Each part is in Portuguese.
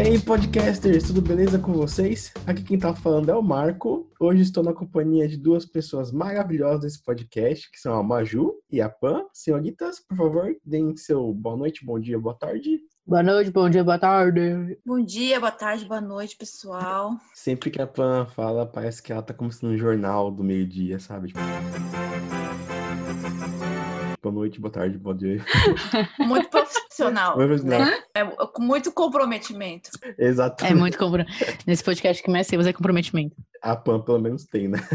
aí, podcasters, tudo beleza com vocês? Aqui quem tá falando é o Marco. Hoje estou na companhia de duas pessoas maravilhosas desse podcast, que são a Maju e a Pan. Senhoritas, por favor, deem seu boa noite, bom dia, boa tarde. Boa noite, bom dia, boa tarde. Bom dia, boa tarde, boa noite, pessoal. Sempre que a Pan fala, parece que ela tá começando um jornal do meio-dia, sabe? Tipo... Boa noite, boa tarde, bom dia. Muito profissional. Muito profissional. né? É, com muito comprometimento. Exatamente. É muito compro... Nesse podcast que mais temos é comprometimento. A Pan pelo menos tem, né?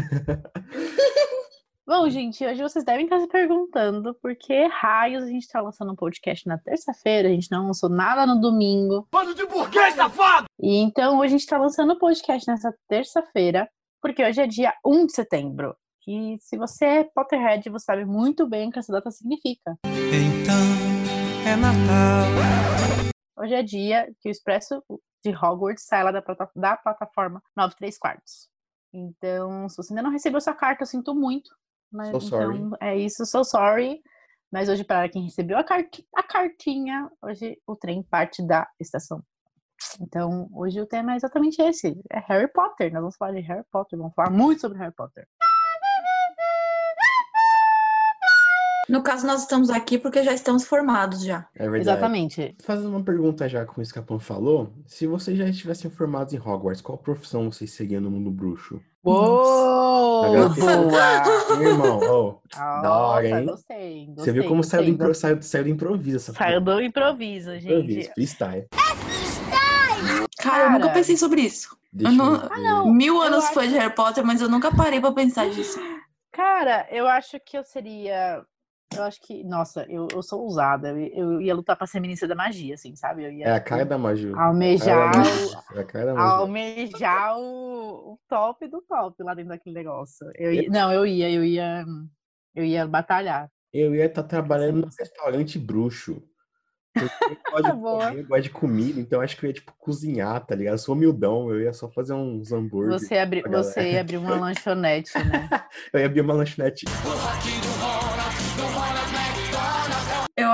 Bom, gente, hoje vocês devem estar se perguntando por que raios a gente está lançando um podcast na terça-feira, a gente não lançou nada no domingo. Bando de burguês, safado! E então hoje a gente está lançando o podcast nessa terça-feira, porque hoje é dia 1 de setembro. E se você é Potterhead, você sabe muito bem o que essa data significa. Então é Natal. Hoje é dia que o Expresso de Hogwarts sai lá da, da plataforma 93 quartos. Então, se você ainda não recebeu sua carta, eu sinto muito. Mas, So sorry. Então, é isso, so sorry. Mas hoje, para quem recebeu a, carti- a cartinha, hoje o trem parte da estação. Então, hoje o tema é exatamente esse. É Harry Potter. Nós vamos falar de Harry Potter. Vamos falar muito sobre Harry Potter. No caso, nós estamos aqui porque já estamos formados já. É verdade. Exatamente. Fazendo uma pergunta já com isso que a Pan falou, se vocês já estivessem formados em Hogwarts, qual profissão vocês seriam no mundo bruxo? Uou! Boa! Meu irmão, ó, Da hora, Nossa, hein? gostei, você viu gostei, como saiu do, gostei, impro, saiu, saiu do improviso essa Saiu do improviso, improviso, gente. freestyle. Cara, eu nunca pensei sobre isso. Deixa Eu não-. Ah, não. Mil anos acho- foi de Harry Potter, mas eu nunca parei pra pensar disso. Cara, eu acho que eu seria. Eu acho que. Nossa, eu, eu sou ousada. Eu, eu ia lutar pra ser ministra da magia, assim, sabe? Eu ia É a cara da Maju. almejar. É a cara da Maju. almejar o, o top do top lá dentro daquele negócio. Eu ia- não, eu ia, eu ia. Eu ia batalhar. Eu ia estar trabalhando num restaurante bruxo. Porque eu gosto de Boa. comer, eu gosto de comida, então acho que eu ia, tipo, cozinhar, tá ligado? Eu sou humildão, eu ia só fazer uns hambúrgueres. Você, abri, você ia abrir uma lanchonete, né? Eu ia abrir uma lanchonete.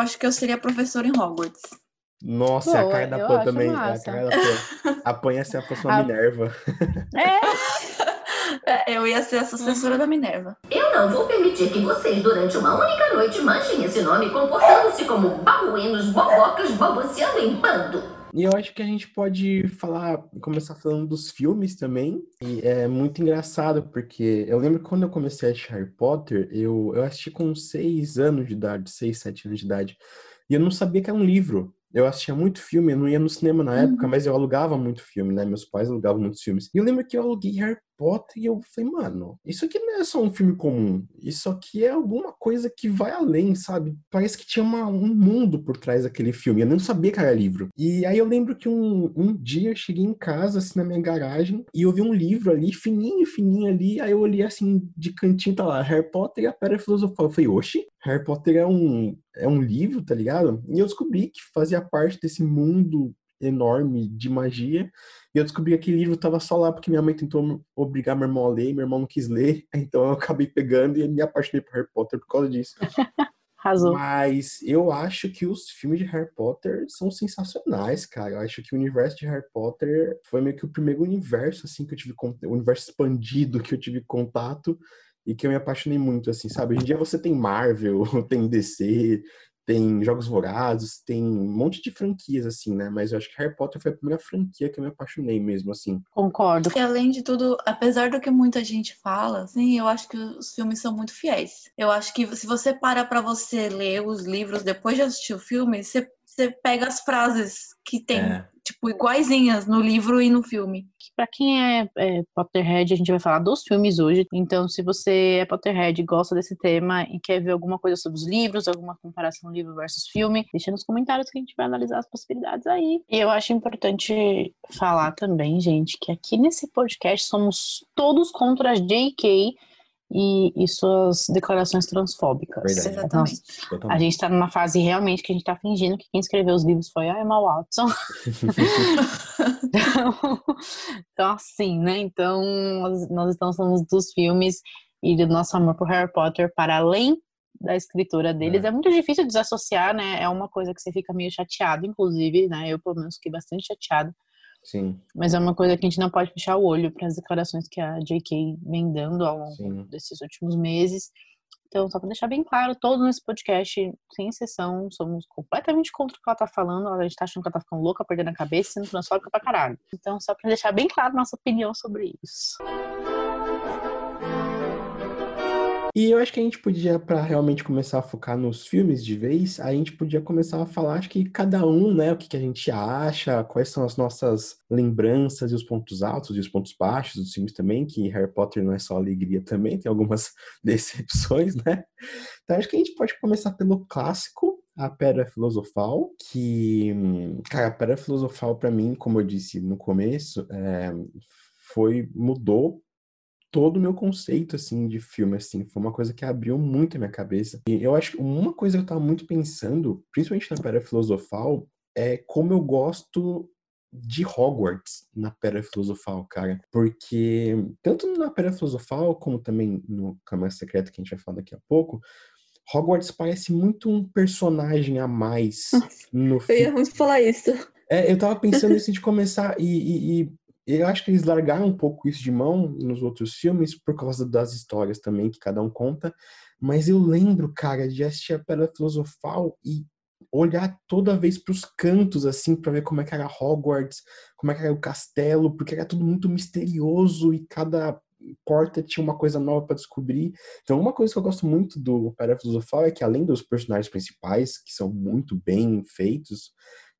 Eu acho que eu seria professor em Hogwarts. Nossa, é a cara da acho também. É a massa. da. A Pan ia ser a próxima A- Minerva. É, É, eu ia ser a sucessora da Minerva. Eu não vou permitir que vocês, durante uma única noite, manchem esse nome comportando-se como babuínos, bobocas, balbuciando em bando. E eu acho que a gente pode falar, começar falando dos filmes também. E é muito engraçado, porque eu lembro que quando eu comecei a assistir Harry Potter, eu, eu assisti com 6 anos de idade, 6, 7 anos de idade. E eu não sabia que era um livro. Eu assistia muito filme, eu não ia no cinema na época, mas eu alugava muito filme, né? Meus pais alugavam muitos filmes. E eu lembro que eu aluguei Harry Potter e eu falei, mano, isso aqui não é só um filme comum. Isso aqui é alguma coisa que vai além, sabe? Parece que tinha uma- um mundo por trás daquele filme. Eu não sabia que era livro. E aí eu lembro que um, um dia eu cheguei em casa, assim, na minha garagem, e eu vi um livro ali, fininho, fininho ali. Aí eu olhei assim, de cantinho, tá lá, Harry Potter e a Pedra Filosofal. Eu falei, oxe, Harry Potter é um, é um livro, tá ligado? E eu descobri que fazia parte desse mundo enorme de magia. E eu descobri que aquele livro tava só lá porque minha mãe tentou obrigar meu irmão a ler, meu irmão não quis ler, então eu acabei pegando e me apaixonei por Harry Potter por causa disso. arrasou. Mas eu acho que os filmes de Harry Potter são sensacionais, cara. Eu acho que o universo de Harry Potter foi meio que o primeiro universo, assim, que eu tive contato, o universo expandido que eu tive contato e que eu me apaixonei muito, assim, sabe? Hoje em dia você tem Marvel, tem DC, tem Jogos Vorazes, tem um monte de franquias, assim, né? Mas eu acho que Harry Potter foi a primeira franquia que eu me apaixonei mesmo, assim. Concordo. E além de tudo, apesar do que muita gente fala, assim, eu acho que os filmes são muito fiéis. Eu acho que se você para pra você ler os livros depois de assistir o filme, você, você pega as frases que tem, É. tipo, iguaizinhas no livro e no filme. Pra quem é, é Potterhead, a gente vai falar dos filmes hoje. Então, se você é Potterhead e gosta desse tema e quer ver alguma coisa sobre os livros, alguma comparação livro versus filme, deixa nos comentários que a gente vai analisar as possibilidades aí. E eu acho importante falar também, gente, que aqui nesse podcast somos todos contra a JK e, e suas declarações transfóbicas. Verdade. Exatamente. A Totalmente. gente tá numa fase realmente que a gente tá fingindo que quem escreveu os livros foi a Emma Watson. Então, então, assim, né? Então, nós, nós estamos falando dos filmes e do nosso amor por Harry Potter para além da escritura deles. É. É. muito difícil desassociar, né? É uma coisa que você fica meio chateado, inclusive, né? Eu, pelo menos, fiquei bastante chateado Sim, Mas é uma coisa que a gente não pode fechar o olho para as declarações que a J.K. vem dando ao longo sim. desses últimos meses. Então, só para deixar bem claro, todos nesse podcast, sem exceção, somos completamente contra o que ela tá falando. A gente tá achando que ela tá ficando louca, perdendo a cabeça, sendo transfóbica pra caralho. Então, só para deixar bem claro nossa opinião sobre isso. E eu acho que a gente podia, para realmente começar a focar nos filmes de vez, a gente podia começar a falar, acho que cada um, né, o que, que a gente acha, quais são as nossas lembranças e os pontos altos e os pontos baixos dos filmes também, que Harry Potter não é só alegria também, tem algumas decepções, né? Então acho que a gente pode começar pelo clássico, a Pedra Filosofal, que, cara, a Pedra Filosofal para mim, como eu disse no começo, é, foi mudou todo o meu conceito, assim, de filme, assim. Foi uma coisa que abriu muito a minha cabeça. E eu acho que uma coisa que eu tava muito pensando, principalmente na Pedra Filosofal, é como eu gosto de Hogwarts na Pedra Filosofal, cara. Porque tanto na Pedra Filosofal, como também no Câmara Secreta, que a gente vai falar daqui a pouco, Hogwarts parece muito um personagem a mais no Eu filme. ia muito falar isso. É, eu tava pensando nisso de começar e, e- e eu acho que eles largaram um pouco isso de mão nos outros filmes por causa das histórias também que cada um conta. Mas eu lembro, cara, de assistir a Pedra Filosofal e olhar toda vez pros cantos assim pra ver como é que era Hogwarts, como é que era o castelo, porque era tudo muito misterioso e cada porta tinha uma coisa nova pra descobrir. Então, uma coisa que eu gosto muito do Pedra Filosofal é que além dos personagens principais, que são muito bem feitos,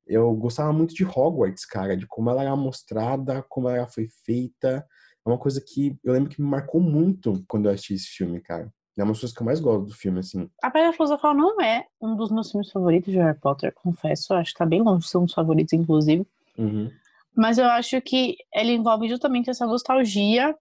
eu gostava muito de Hogwarts, cara, de como ela era mostrada, como ela foi feita. É uma coisa que eu lembro que me marcou muito quando eu assisti esse filme, cara. É uma das coisas que eu mais gosto do filme, assim. A Pedra Filosofal não é um dos meus filmes favoritos de Harry Potter, confesso. Acho que tá bem longe de ser um dos favoritos, inclusive. Uhum. Mas eu acho que ele envolve justamente essa nostalgia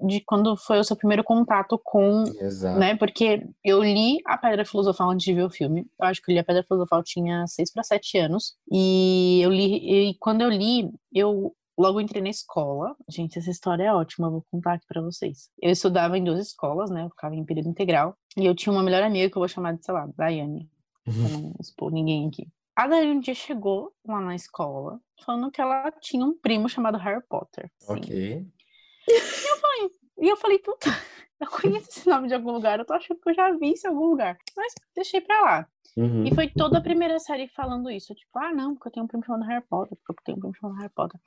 de quando foi o seu primeiro contato com Exato. né? Porque eu li a Pedra Filosofal antes de ver o filme. Eu acho que eu li a Pedra Filosofal tinha 6 para 7 anos. E eu li e quando eu li, eu logo entrei na escola. Gente, essa história é ótima, eu vou contar aqui para vocês. Eu estudava em duas escolas, né? Eu ficava em período integral, e eu tinha uma melhor amiga que eu vou chamar de, sei lá, Daiane, pra não expor ninguém aqui. A Daiane um dia chegou lá na escola falando que ela tinha um primo chamado Harry Potter. Sim. Ok. E eu falei, puta, eu conheço esse nome de algum lugar, eu tô achando que eu já vi isso em algum lugar. Mas deixei pra lá. Uhum. E foi toda a primeira série falando isso. Tipo, ah, não, porque eu tenho um primo chamado Harry Potter, porque eu tenho um primo chamado Harry Potter.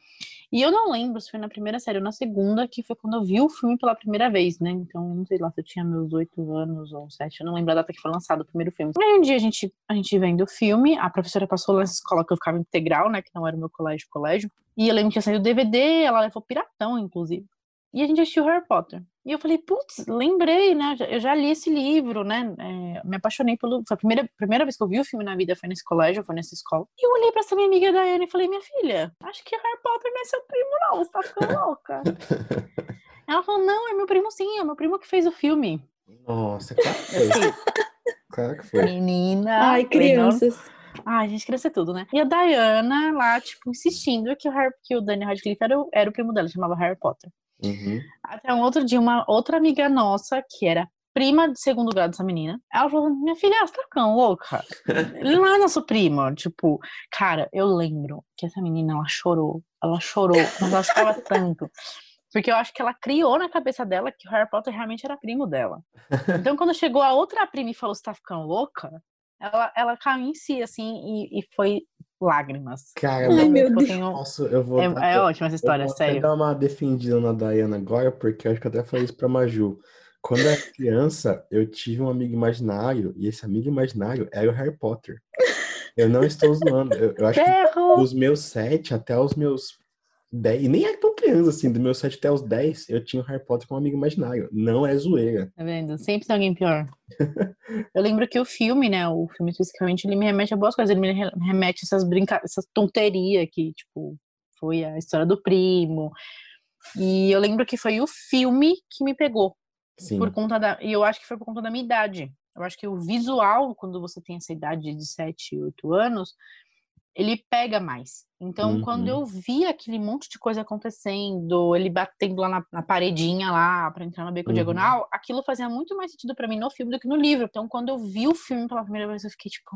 E eu não lembro se foi na primeira série ou na segunda, que foi quando eu vi o filme pela primeira vez, né? Então, não sei lá se eu tinha meus oito anos ou sete, eu não lembro a data que foi lançado o primeiro filme. Aí um dia a gente, a gente vendo o filme, a professora passou lá nessa escola que eu ficava integral, né? Que não era o meu colégio, colégio. E eu lembro que tinha saído o DVD, ela levou piratão, inclusive. E a gente assistiu Harry Potter. E eu falei, putz, lembrei, né? Eu já li esse livro, né? é, me apaixonei pelo. Foi a primeira, primeira vez que eu vi o filme na vida, foi nesse colégio, foi nessa escola. E eu olhei pra essa minha amiga Daiane e falei, minha filha, acho que Harry Potter não é seu primo, não. Você tá ficando louca. Ela falou, não, é meu primo sim, é meu primo que fez o filme. Nossa, claro que foi. Claro que foi. menina. Ai, não, crianças. Ai, gente, crescer tudo, né? E a Diana lá, tipo, insistindo que o, Harry, que o Daniel Radcliffe era, o- era o primo dela, chamava Harry Potter. Uhum. Até um outro dia, uma outra amiga nossa, que era prima de segundo grau dessa menina, ela falou: Minha filha, você tá ficando louca? Ele não é nosso primo. Tipo, cara, eu lembro que essa menina, ela chorou. Ela chorou, mas ela chorava tanto. Porque eu acho que ela criou na cabeça dela que o Harry Potter realmente era primo dela. Então, quando chegou a outra prima e falou: Você tá ficando louca? Ela, ela caiu em si, assim, e, e foi lágrimas. Cara, Ai, Eu meu lembro que eu Deus. tenho- Nossa, eu vou. É, dar- é ótima essa história, eu vou até sério. dar uma defendida na Dayana agora, porque eu acho que eu até falei isso pra Maju. Quando eu era criança, eu tive um amigo imaginário, e esse amigo imaginário era o Harry Potter. Eu não estou zoando. Eu, eu acho que dos meus sete até os meus dez, e nem era tão criança assim, dos meus sete até os dez, eu tinha o Harry Potter como amigo imaginário. Não é zoeira. Tá vendo? Sempre tem alguém pior. Eu lembro que o filme, né? O filme especificamente, ele me remete a boas coisas. Ele me re- remete a essas brincadeiras, essas tonterias que, tipo, foi a história do primo. E eu lembro que foi o filme que me pegou. Sim. Por conta da. E eu acho que foi por conta da minha idade. Eu acho que o visual, quando você tem essa idade de 7, 8 anos, ele pega mais. Então, Uhum. quando eu vi aquele monte de coisa acontecendo, ele batendo lá na, na paredinha lá pra entrar no beco Uhum. diagonal, aquilo fazia muito mais sentido pra mim no filme do que no livro. Então, quando eu vi o filme pela primeira vez, eu fiquei tipo,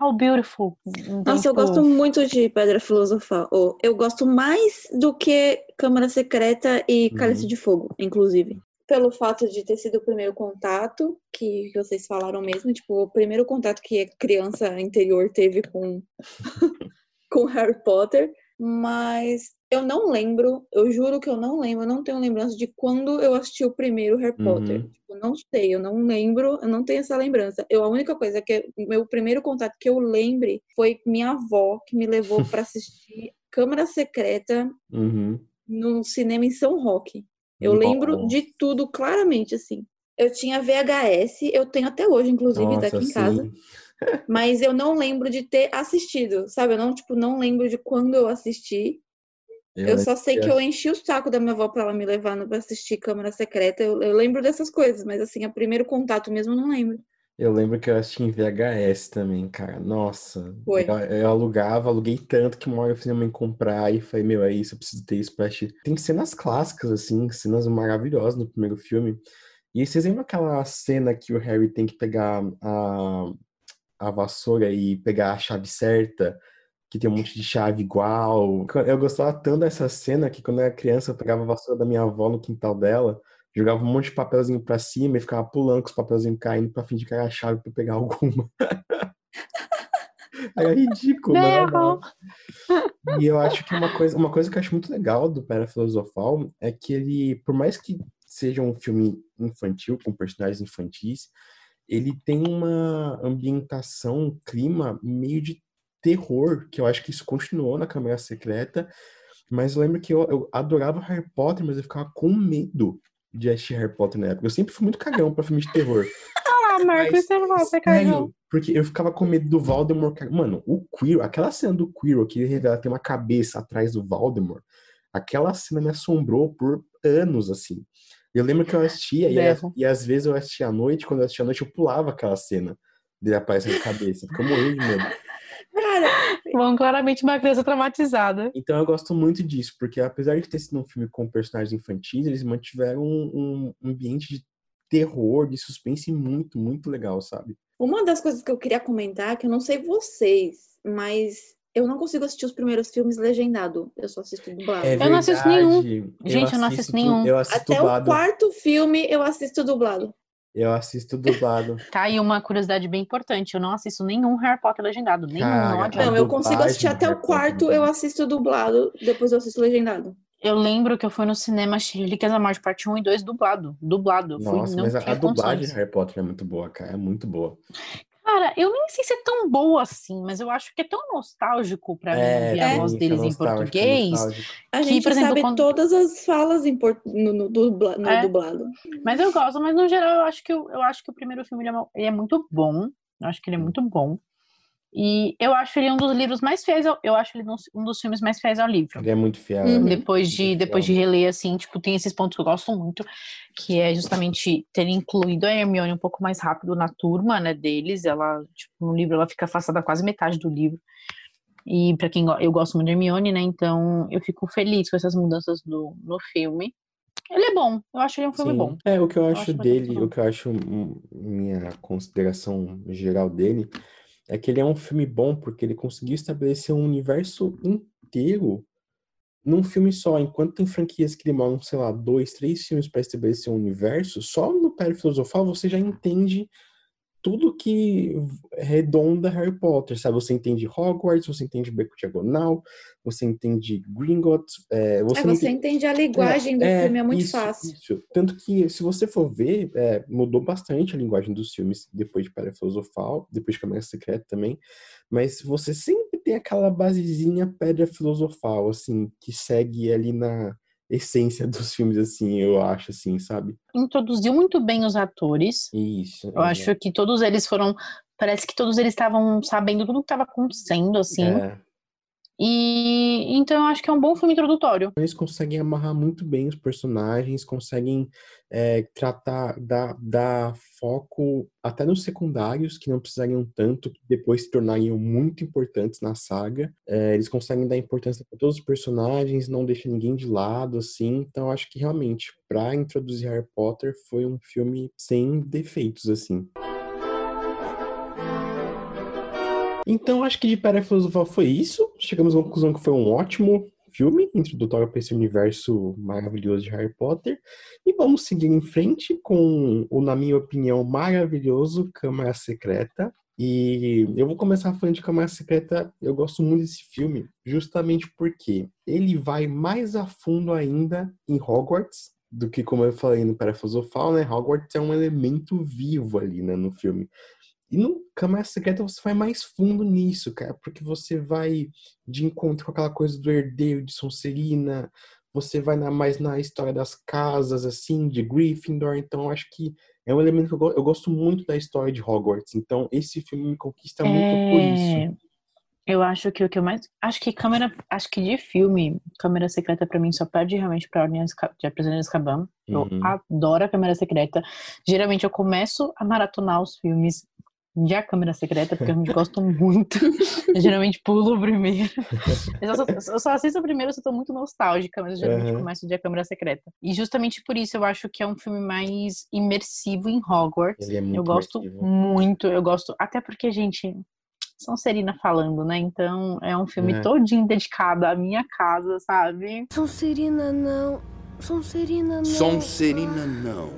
how beautiful. Então, Nossa, eu tipo, gosto muito de Pedra Filosofal. Ou, eu gosto mais do que Câmara Secreta e Uhum. Cálice de Fogo, inclusive. Pelo fato de ter sido o primeiro contato, que vocês falaram mesmo, tipo, o primeiro contato que a criança interior teve com, com Harry Potter. Mas eu não lembro, eu juro que eu não lembro, eu não tenho lembrança de quando eu assisti o primeiro Harry Potter. Uhum. Tipo, não sei, eu não lembro, eu não tenho essa lembrança. Eu, a única coisa que meu primeiro contato que eu lembre foi minha avó que me levou para assistir Câmara Secreta Uhum. no cinema em São Roque. Eu lembro de tudo claramente, assim. Eu tinha VHS, eu tenho até hoje, inclusive, Nossa, aqui em casa. sim. Mas eu não lembro de ter assistido, sabe? Eu não, tipo, não lembro de quando eu assisti. Eu só sei que eu enchi o saco da minha avó pra ela me levar pra assistir Câmara Secreta. Eu, eu lembro dessas coisas, mas assim, o primeiro contato mesmo eu não lembro. Eu lembro que eu assisti em VHS também, cara. Nossa. Foi. Eu, eu alugava, aluguei tanto que uma hora eu fiz minha mãe comprar e falei, meu, é isso, eu preciso ter isso pra assistir. Tem cenas clássicas, assim, cenas maravilhosas no primeiro filme. E vocês lembram aquela cena que o Harry tem que pegar a, a vassoura e pegar a chave certa? Que tem um monte de chave igual. Eu gostava tanto dessa cena que quando eu era criança eu pegava a vassoura da minha avó no quintal dela, jogava um monte de papelzinho pra cima e ficava pulando com os papelzinhos caindo pra fingir que era a chave pra pegar alguma. Era ridículo, mas era Berro. e eu acho que uma coisa, uma coisa que eu acho muito legal do Pedra Filosofal é que ele, por mais que seja um filme infantil, com personagens infantis, ele tem uma ambientação, um clima meio de terror, que eu acho que isso continuou na Câmara Secreta, mas eu lembro que eu, eu adorava Harry Potter, mas eu ficava com medo de assistir Harry Potter na época. Eu sempre fui muito cagão pra filme de terror. Ah, Marcos, você não cagou. Sério, porque eu ficava com medo do Voldemort. Mano, o Quirrell, aquela cena do Quirrell que ele revela tem uma cabeça atrás do Voldemort, aquela cena me assombrou por anos, assim. Eu lembro que eu assistia, e, a- e às vezes eu assistia à noite, quando eu assistia à noite eu pulava aquela cena dele aparecendo a cabeça, porque eu morria de medo. Bom, claramente uma criança traumatizada. Então eu gosto muito disso, porque apesar de ter sido um filme com personagens infantis, eles mantiveram um, um ambiente de terror, de suspense muito, muito legal, sabe? uma das coisas que eu queria comentar, que eu não sei vocês, mas eu não consigo assistir os primeiros filmes legendado. Eu só assisto dublado. É Eu não assisto nenhum. Gente, eu não assisto nenhum. Eu assisto Até o dublado. quarto filme eu assisto dublado. Eu assisto dublado. Tá aí uma curiosidade bem importante. Eu não assisto nenhum Harry Potter legendado. Nenhum, Cara, não eu consigo assistir até o Harry Potter quarto, é eu assisto dublado, depois eu assisto legendado. Eu lembro que eu fui no cinema assistir Relíquias da Morte, parte 1 e 2, dublado. Dublado. Fui, Nossa, não mas a, a dublagem de Harry Potter é muito boa, cara. É muito boa. Cara, eu nem sei se é tão boa assim, mas eu acho que é tão nostálgico pra mim ouvir a é, voz deles é em é português. nostálgico. A Que, gente por exemplo, sabe quando- todas as falas em port- no, no dubla- no É. dublado. Mas eu gosto, mas no geral eu acho que, o- eu acho que o primeiro filme ele é, ele é muito bom. Eu acho que ele é muito bom. E eu acho ele um dos livros mais fiéis ao, eu acho ele um, dos filmes mais fiéis ao livro. Ele é muito fiel. Uhum. né? Depois de, Muito depois de fiel. reler, assim, tipo, tem esses pontos que eu gosto muito, que é justamente ter incluído a Hermione um pouco mais rápido na turma, né, deles. Ela, tipo, no livro ela fica afastada quase metade do livro. E pra quem eu gosto muito da Hermione, né, então eu fico feliz com essas mudanças do, no filme. Ele é bom, eu acho ele um filme Sim. bom. É, o que eu acho acho dele, o que eu acho minha consideração geral dele é que ele é um filme bom porque ele conseguiu estabelecer um universo inteiro num filme só. Enquanto tem franquias que demoram, sei lá, dois, três filmes para estabelecer um universo, só no Pedra Filosofal você já entende tudo que redonda Harry Potter, sabe? Você entende Hogwarts, você entende Beco Diagonal, você entende Gringotts, é, você É, você entende entende a linguagem do filme, é muito isso, fácil. isso. Tanto que, se você for ver, é, mudou bastante a linguagem dos filmes depois de Pedra Filosofal, depois de Câmara Secreta também, mas você sempre tem aquela basezinha Pedra Filosofal, assim, que segue ali na essência dos filmes, assim, eu acho, assim, sabe? Introduziu muito bem os atores. Isso. Eu acho que todos eles foram. Parece que todos eles estavam sabendo tudo que estava acontecendo, assim. É, E então eu acho que é um bom filme introdutório. Eles conseguem amarrar muito bem os personagens, conseguem é, tratar, dar, dar foco até nos secundários, que não precisariam tanto, que depois se tornariam muito importantes na saga. É, eles conseguem dar importância para todos os personagens, não deixa ninguém de lado, assim. Então, eu acho que realmente, para introduzir Harry Potter, foi um filme sem defeitos, assim. Então, acho que de Pedra Filosofal foi isso. Chegamos à conclusão que foi um ótimo filme introdutório para esse universo maravilhoso de Harry Potter. E vamos seguir em frente com o, na minha opinião, maravilhoso Câmara Secreta. E eu vou começar falando de Câmara Secreta. Eu gosto muito desse filme, justamente porque ele vai mais a fundo ainda em Hogwarts do que, como eu falei no Pedra Filosofal, né? Hogwarts é um elemento vivo ali, né, no filme. E no Câmara Secreta você vai mais fundo nisso, cara, porque você vai de encontro com aquela coisa do herdeiro de Sonserina, você vai na, mais na história das casas, assim, de Gryffindor, então acho que é um elemento que eu, eu, gosto muito da história de Hogwarts, então esse filme me conquista muito é... por isso. Eu acho que o que eu mais. Acho que câmera. Acho que de filme, câmera secreta pra mim só perde realmente pra Ordem de Prisioneiro de Azkaban. Eu uhum. adoro a câmera secreta. Geralmente eu começo a maratonar os filmes de A Câmera Secreta, porque eu gosto muito. Eu geralmente pulo o primeiro. Eu só, eu só assisto o primeiro se eu tô muito nostálgica, mas eu geralmente uhum. começo de A Câmera Secreta. E justamente por isso eu acho que é um filme mais imersivo em Hogwarts. Ele é muito eu gosto imersivo. muito, eu gosto, até porque, gente, são Serina falando, né? Então é um filme É. todinho dedicado à minha casa, sabe? Sonserina não. Sonserina não. Sonserina não.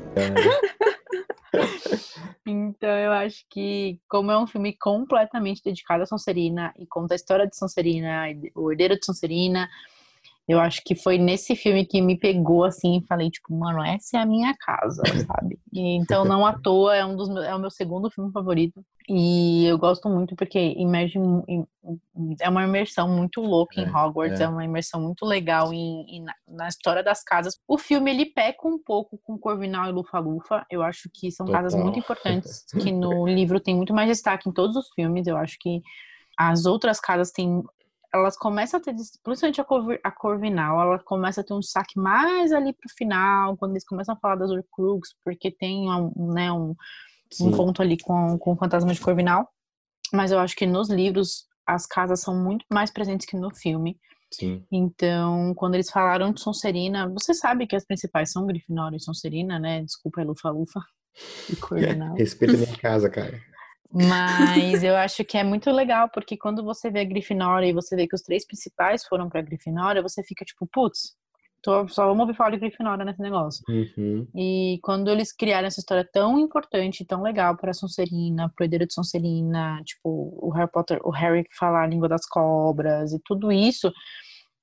Então eu acho que, como é um filme completamente dedicado a Sonserina e conta a história de Sonserina, o herdeiro de Sonserina, eu acho que foi nesse filme que me pegou assim e falei, tipo, mano, essa é a minha casa, sabe? E, então, não à toa, é um dos meus, é o meu segundo filme favorito. E eu gosto muito porque imerge, em- é uma imersão muito louca em É, Hogwarts, é. é. uma imersão muito legal em, em- na, na história das casas. O filme ele peca um pouco com Corvinal e Lufa-Lufa. Eu acho que são casas Total. muito importantes que no livro tem muito mais destaque em todos os filmes. Eu acho que as outras casas têm elas começam a ter, principalmente a, a Corvinal, ela começa a ter um destaque mais ali pro final, quando eles começam a falar das Horcrux, porque tem um, né, um, um ponto ali com, com o Fantasma de Corvinal. Mas eu acho que nos livros as casas são muito mais presentes que no filme. Sim. Então, quando eles falaram de Sonserina, você sabe que as principais são Grifinória e Sonserina, né? Desculpa, é Lufa-Lufa e Corvinal. Respeita a minha casa, cara. Mas eu acho que é muito legal, porque quando você vê a Grifinória e você vê que os três principais foram pra Grifinória, você fica tipo, putz, tô, só vamos ouvir falar de Grifinória nesse negócio. Uhum. E quando eles criaram essa história tão importante, tão legal para Sonserina, pro herdeiro de Sonserina, tipo, o Harry Potter, o Harry falar a língua das cobras e tudo isso,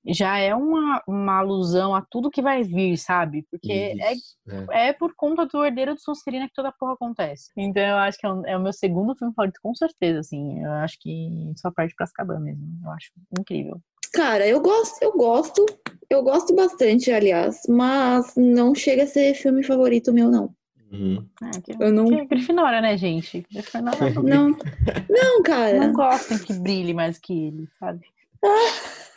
já é uma, uma alusão a tudo que vai vir, sabe? Porque é Isso, é. é por conta do Herdeiro de Sonserina que toda a porra acontece. Então eu acho que é, um- é o meu segundo filme favorito, com certeza, assim. Eu acho que só parte pra Azkaban mesmo. Eu acho incrível. Cara, eu gosto, eu gosto, eu gosto bastante, aliás, mas não chega a ser filme favorito meu, não. Uhum. É, que, Eu não- que é Grifinória, né, gente? Grifinória não, Não, não, cara. não gostem que brilhe mais que ele, sabe?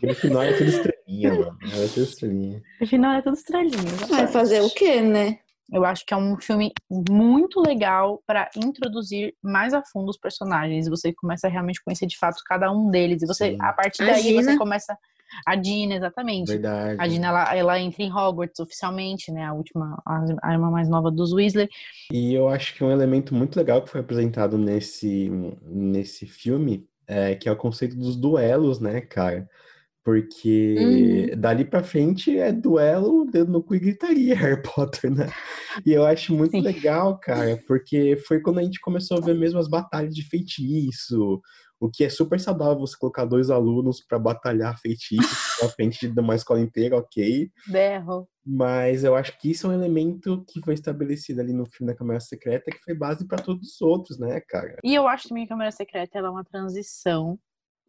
Grifinória é tudo estrelinha, mano. É tudo estrelinha. Grifinória é tudo estrelinha. Vai fazer o quê, né? Eu acho que é um filme muito legal pra introduzir mais a fundo os personagens. Você começa a realmente conhecer de fato cada um deles. E você, Sim. a partir A daí, você Gina. começa. A Dina, exatamente. Verdade. A Dina, ela, ela entra em Hogwarts oficialmente, né? A última, a, a irmã mais nova dos Weasley. E eu acho que um elemento muito legal que foi apresentado nesse, nesse filme é que é o conceito dos duelos, né, cara? Porque dali pra frente é duelo, dedo no cu e gritaria, Harry Potter, né? E eu acho muito Sim. legal, cara, porque foi quando a gente começou a ver mesmo as batalhas de feitiço, o que é super saudável você colocar dois alunos pra batalhar feitiço na frente de uma escola inteira, ok? Berro. Mas eu acho que isso é um elemento que foi estabelecido ali no filme da Câmara Secreta, que foi base pra todos os outros, né, cara? E eu acho também que a Câmara Secreta é uma transição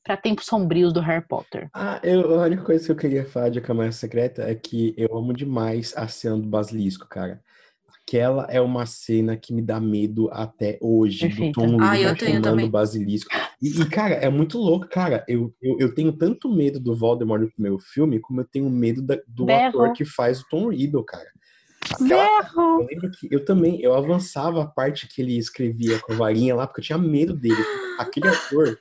pra tempos sombrios do Harry Potter. Ah, eu, a única coisa que eu queria falar de A Câmara Secreta é que eu amo demais a cena do Basilisco, cara. Aquela é uma cena que me dá medo até hoje, Perfeita. do Tom Ah, tenho chamando o basilisco. E, e, cara, é muito louco, cara. Eu, eu, eu tenho tanto medo do Voldemort no primeiro filme, como eu tenho medo da- do Berro. ator que faz o Tom Riddle, cara. Aquela, Berro! eu lembro que eu também, eu avançava a parte que ele escrevia com a varinha lá, porque eu tinha medo dele. Aquele ator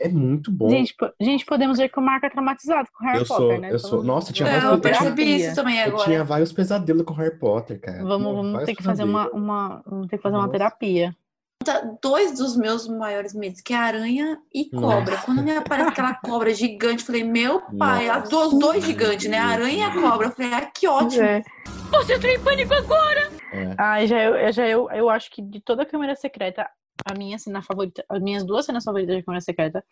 é muito bom. Gente, po- gente, podemos ver que o Marco é traumatizado com Harry eu Potter, sou, né? eu sou. Vamos- Nossa, tinha É, vários eu eu percebi isso também eu agora. tinha vários pesadelos com Harry Potter, cara. Vamos, Nossa, vamos ter que fazer uma, pesadelos. uma, vamos ter que fazer uma Nossa. terapia. Tá, Dois dos meus maiores medos, que é aranha e Nossa. cobra. Quando me aparece aquela cobra gigante, eu falei, meu pai, as duas, Nossa. dois gigantes, né? Aranha e a cobra. Eu falei, ah, que ótimo. É. Você entrou em pânico agora! É. Ai, já eu, eu- já eu, eu acho que de toda a câmera secreta, a minha cena favorita, as minhas duas cenas favoritas de câmera secreta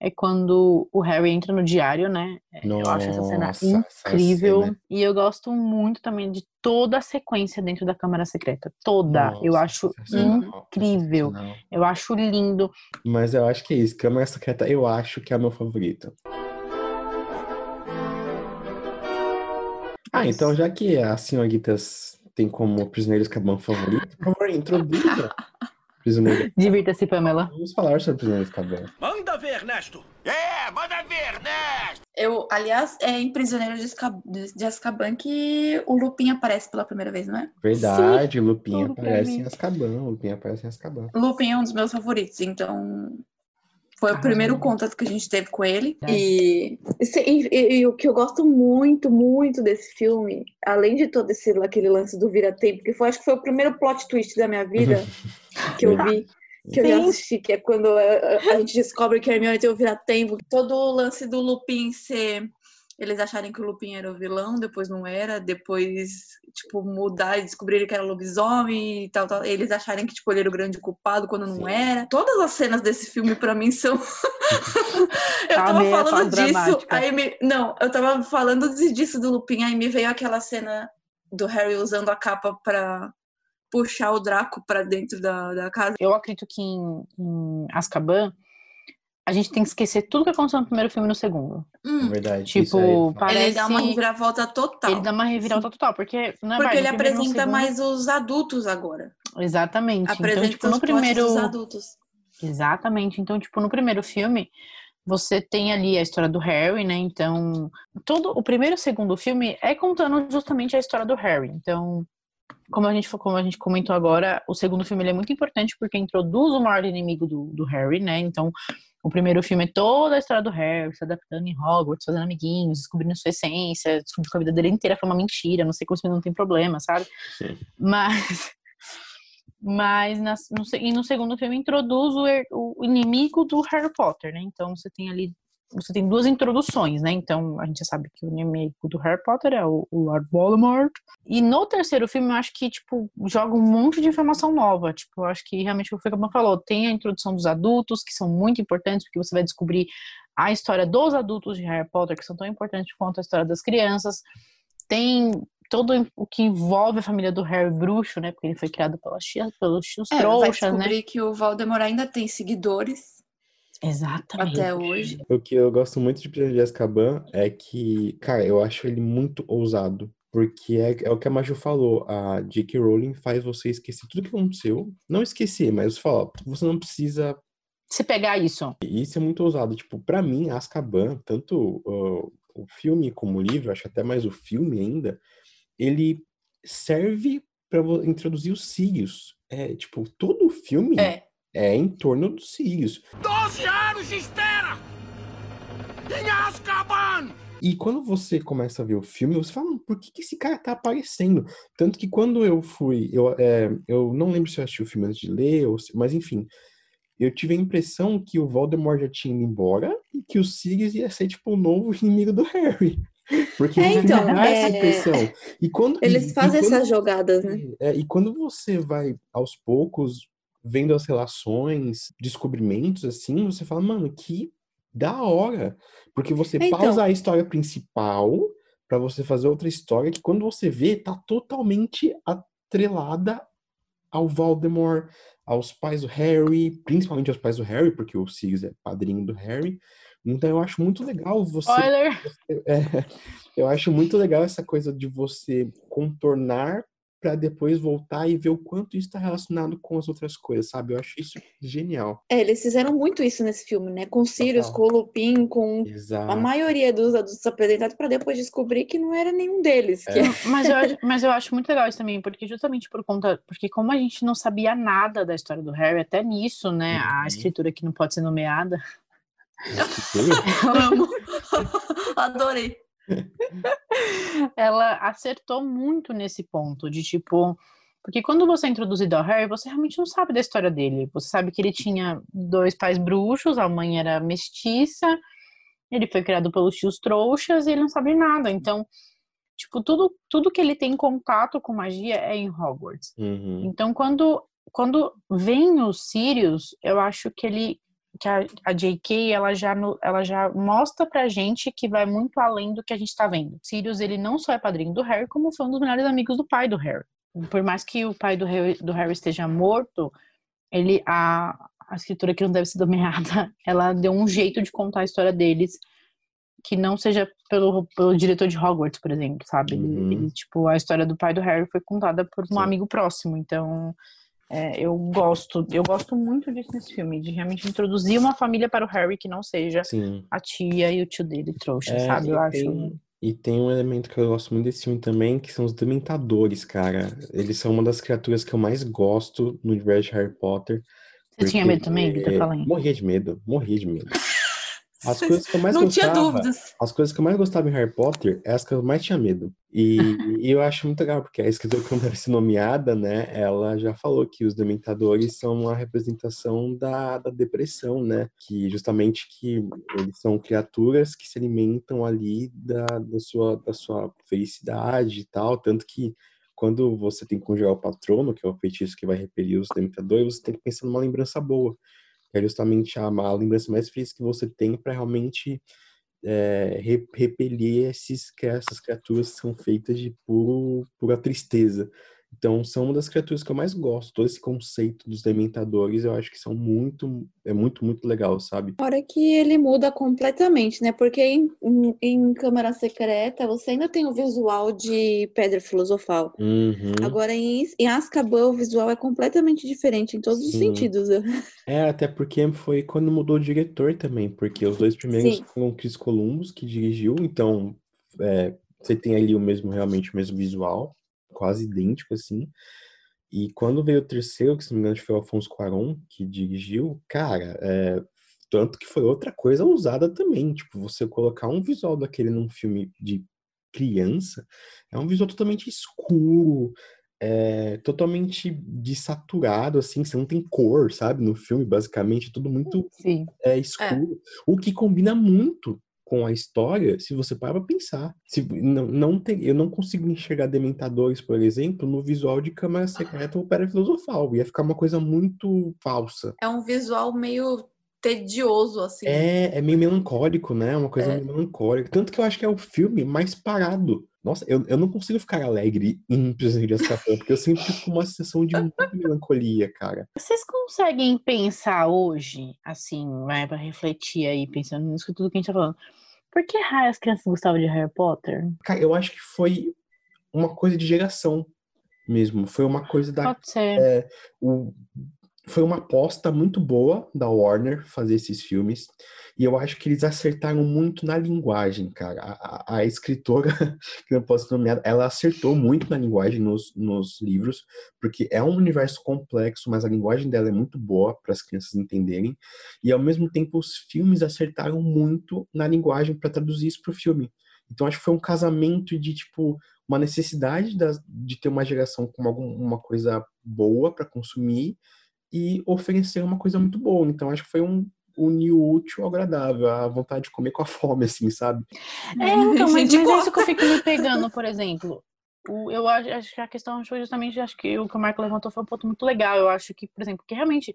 é quando o Harry entra no diário, né? É, eu acho essa cena Nossa, essa incrível. cena. E eu gosto muito também de toda a sequência dentro da câmera secreta. Toda. eu Nossa, acho sensacional, incrível. Eu acho lindo. Mas eu acho que é isso. Câmera Secreta, eu acho que é o meu favorito. Ah, então já que as senhoritas têm como Prisioneiros Caban favorito, por favor, introduza Prisioneiro. Divirta-se, Pamela. Vamos falar sobre Prisioneiros Caban. Manda ver, Ernesto. É, manda ver, Ernesto. Eu, aliás, é em Prisioneiro de, Azka- de de Azkaban que o Lupin aparece pela primeira vez, não é? Verdade, tudo pra aparece em Azkaban. Lupinha aparece em Azkaban. Lupin é um dos meus favoritos, então foi o Ah, primeiro gente. contato que a gente teve com ele. É. E E, e- e o que eu gosto muito, muito desse filme, além de todo esse aquele lance do vira-tempo, que foi, acho que foi o primeiro plot twist da minha vida que eu vi, que eu já Sim. assisti, que é quando a, a- a gente descobre que a Hermione tem o vira-tempo. todo o lance do Lupin ser. Eles acharem que o Lupin era o vilão, depois não era, depois, tipo, mudar e descobrirem que era lobisomem e tal, tal. Eles acharem que, tipo, ele era o grande culpado quando não Sim. era. Todas as cenas desse filme, pra mim, são. eu tava meio falando fase disso, dramática. aí me. Não, eu tava falando disso do Lupin, aí me veio aquela cena do Harry usando a capa pra puxar o Draco pra dentro da, da casa. Eu acredito que em, em Azkaban, a gente tem que esquecer tudo que aconteceu no primeiro filme e no segundo. É Hum, verdade. Tipo, isso aí. parece... Ele dá uma reviravolta total. Ele dá uma reviravolta total, porque não é Porque verdade, ele apresenta segundo- mais os adultos agora. Exatamente. Apresenta então, tipo, os no primeiro. dos adultos. Exatamente. Então, tipo, no primeiro filme, você tem ali a história do Harry, né? Então, todo o primeiro e o segundo filme é contando justamente a história do Harry. Então, como a gente, como a gente comentou agora, o segundo filme é muito importante porque introduz o maior inimigo do, do Harry, né? Então, o primeiro filme é toda a história do Harry, se adaptando em Hogwarts, fazendo amiguinhos, descobrindo sua essência, descobrindo que a vida dele inteira foi uma mentira, não sei como isso não tem problema, sabe? Sim. Mas, mas nas- no, e no segundo filme introduz o, o inimigo do Harry Potter, né? Então você tem ali, você tem duas introduções, né? Então a gente já sabe que o inimigo do Harry Potter é o, o Lord Voldemort. E no terceiro filme eu acho que, tipo, joga um monte de informação nova. Tipo, eu acho que realmente o que o falou, tem a introdução dos adultos, que são muito importantes, porque você vai descobrir a história dos adultos de Harry Potter, que são tão importantes quanto a história das crianças. Tem todo o que envolve a família do Harry bruxo, né? Porque ele foi criado pelas tias, pelos tios É, vai trouxas, né? descobrir que o Voldemort ainda tem seguidores Exatamente. até hoje. O que eu gosto muito de Prisioneiro de Azkaban é que, cara, eu acho ele muito ousado. Porque é, é o que a Maju falou, a J.K. Rowling faz você esquecer tudo que aconteceu. Não esquecer, mas fala, você não precisa. Se pegar isso. E isso é muito ousado. Tipo, pra mim, Azkaban, tanto uh, o filme como o livro, acho até mais o filme ainda, ele serve pra vo- introduzir os Sirius. É, tipo, todo o filme É. é em torno dos Sirius. 12 anos de espera! Em Azkaban! E quando você começa a ver o filme, você fala, "Mano, por que, que esse cara tá aparecendo? Tanto que quando eu fui, eu, é, eu não lembro se eu assisti o filme antes de ler, ou se- mas enfim, eu tive a impressão que o Voldemort já tinha ido embora e que o Sirius ia ser, tipo, o novo inimigo do Harry. Porque É, então, dá essa é, impressão. E quando, e- Eles e fazem quando- essas jogadas, né? é, e quando você vai aos poucos vendo as relações, descobrimentos, assim, você fala, mano, que da hora. Porque você Então. pausa a história principal pra você fazer outra história que quando você vê, tá totalmente atrelada ao Voldemort, aos pais do Harry, principalmente aos pais do Harry, porque o Sirius é padrinho do Harry. Então eu acho muito legal você Spoiler! é, eu acho muito legal essa coisa de você contornar pra depois voltar e ver o quanto isso tá relacionado com as outras coisas, sabe? Eu acho isso genial. É, eles fizeram muito isso nesse filme, né? Com Sirius, com o Lupin, com a Exato. maioria dos adultos apresentados, pra depois descobrir que não era nenhum deles. que- É. Mas eu, acho, mas eu acho muito legal isso também, porque justamente por conta. Porque como a gente não sabia nada da história do Harry, até nisso, né? Uhum. A escritura que não pode ser nomeada. Amo. Adorei. ela acertou muito nesse ponto de tipo. Porque quando você é introduzido ao Harry, você realmente não sabe da história dele. Você sabe que ele tinha dois pais bruxos, a mãe era mestiça, ele foi criado pelos tios trouxas e ele não sabe nada. Então, tipo, tudo, tudo que ele tem contato com magia é em Hogwarts. Uhum. Então, quando, quando vem o Sirius, eu acho que ele que a, a J.K. ela já no- ela já mostra pra gente que vai muito além do que a gente tá vendo. Sirius ele não só é padrinho do Harry, como foi um dos melhores amigos do pai do Harry. Por mais que o pai do Harry, do Harry esteja morto, ele a a escritura que não deve ser nomeada, ela deu um jeito de contar a história deles que não seja pelo, pelo diretor de Hogwarts, por exemplo, sabe? Uhum. ele, tipo, a história do pai do Harry foi contada por um Sim. amigo próximo, então é, eu gosto, eu gosto muito disso nesse filme, de realmente introduzir uma família para o Harry que não seja Sim. a tia e o tio dele trouxa, É, sabe? e Eu acho. tem- E tem um elemento que eu gosto muito desse filme também, que são os Dementadores, cara. Eles são uma das criaturas que eu mais gosto no universo de Harry Potter. Você tinha medo também, Vitor? Fala aí. Morria de medo, morria de medo. As coisas que eu mais Não tinha gostava, dúvidas. as coisas que eu mais gostava em Harry Potter é as que eu mais tinha medo. E, e eu acho muito legal, porque a escritora que não deve ser nomeada, né, ela já falou que os dementadores são uma representação da, da depressão, né? Que justamente que eles são criaturas que se alimentam ali da, da, sua, da sua felicidade e tal, tanto que quando você tem que conjurar o patrono, que é o feitiço que vai repelir os dementadores, você tem que pensar numa lembrança boa. Que é justamente a, a lembrança mais feliz que você tem para realmente é, re- repelir esses, essas criaturas que são feitas de puro, pura tristeza. Então, são uma das criaturas que eu mais gosto. Todo esse conceito dos dementadores, eu acho que são muito, é muito, muito legal, sabe? Fora que ele muda completamente, né? Porque em, em, em Câmara Secreta você ainda tem o visual de Pedra Filosofal. Uhum. Agora em, em Azkaban o visual é completamente diferente em todos os Sim. sentidos. É, até porque foi quando mudou o diretor também, porque os dois primeiros Sim. foram Chris Columbus, que dirigiu, então é, você tem ali o mesmo, realmente o mesmo visual, quase idêntico assim. E quando veio o terceiro, que se não me engano foi o Alfonso Cuarón que dirigiu, cara, é, tanto que foi outra coisa usada também, tipo, você colocar um visual daquele num filme de criança, é um visual totalmente escuro, é, totalmente desaturado, assim, você não tem cor, sabe? No filme, basicamente, é tudo muito é, escuro. O que combina muito com a história, se você parar pra pensar. Se, não, não tem, eu não consigo enxergar Dementadores, por exemplo, no visual de Câmara Secreta ou Pedra Filosofal. Ia ficar uma coisa muito falsa. É um visual meio tedioso, assim. É, é meio melancólico, né? Uma coisa É. meio melancólica. Tanto que eu acho que é o filme mais parado. Nossa, eu, eu não consigo ficar alegre em Prisioneiro de Azkaban, porque eu sempre fico com uma sensação de muita melancolia, cara. Vocês conseguem pensar hoje, assim, vai para refletir aí, pensando nisso tudo que a gente tá falando. Por que raio as crianças gostavam de Harry Potter? Cara, eu acho que foi uma coisa de geração mesmo. Foi uma coisa da Pode ser. É, o- foi uma aposta muito boa da Warner fazer esses filmes. E eu acho que eles acertaram muito na linguagem, cara. A, a- a escritora, que eu posso nomear, ela acertou muito na linguagem nos, nos livros, porque é um universo complexo, mas a linguagem dela é muito boa para as crianças entenderem. E ao mesmo tempo, os filmes acertaram muito na linguagem para traduzir isso para o filme. Então acho que foi um casamento de tipo uma necessidade das- de ter uma geração com alguma coisa boa para consumir e oferecer uma coisa muito boa. Então acho que foi um unir o útil ao agradável, a vontade de comer com a fome, assim, sabe? É, então, mas, mas é isso que eu fico me pegando, por exemplo. O- eu acho, acho que a questão foi justamente, acho que o que o Marco levantou foi um ponto muito legal. Eu acho que, por exemplo, que realmente,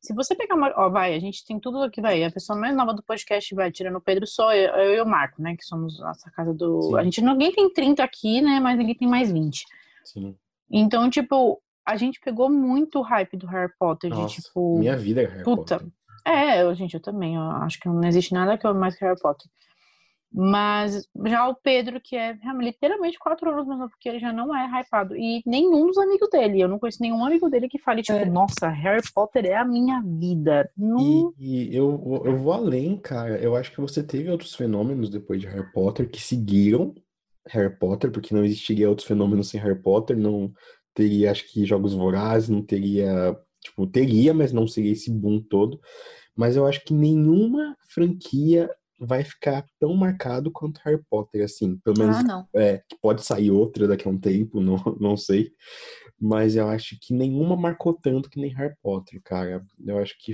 se você pegar uma. Ó, vai, a gente tem tudo aqui, vai. A pessoa mais nova do podcast vai, tirando o Pedro, só eu, eu e o Marco, né? Que somos nossa casa do. Sim. A gente, ninguém tem 30 aqui, né? Mas ninguém tem mais 20. Sim. Então, tipo, a gente pegou muito o hype do Harry Potter, de Nossa, tipo. minha vida é Harry Puta. Potter. É, eu, gente, eu também. Eu acho que não existe nada que eu mais que Harry Potter. Mas já o Pedro, que é realmente, literalmente quatro anos mais novo, porque ele já não é hypado. E nenhum dos amigos dele. Eu não conheço nenhum amigo dele que fale, tipo, É. nossa, Harry Potter é a minha vida. Não. E, e eu, eu vou além, cara. Eu acho que você teve outros fenômenos depois de Harry Potter que seguiram Harry Potter, porque não existiria outros fenômenos sem Harry Potter. Não teria, acho que, Jogos Vorazes, não teria. Tipo, teria, mas não seria esse boom todo. Mas eu acho que nenhuma franquia vai ficar tão marcado quanto Harry Potter, assim. Pelo menos Ah, não. é, que pode sair outra daqui a um tempo, não, não sei. Mas eu acho que nenhuma marcou tanto que nem Harry Potter, cara. Eu acho que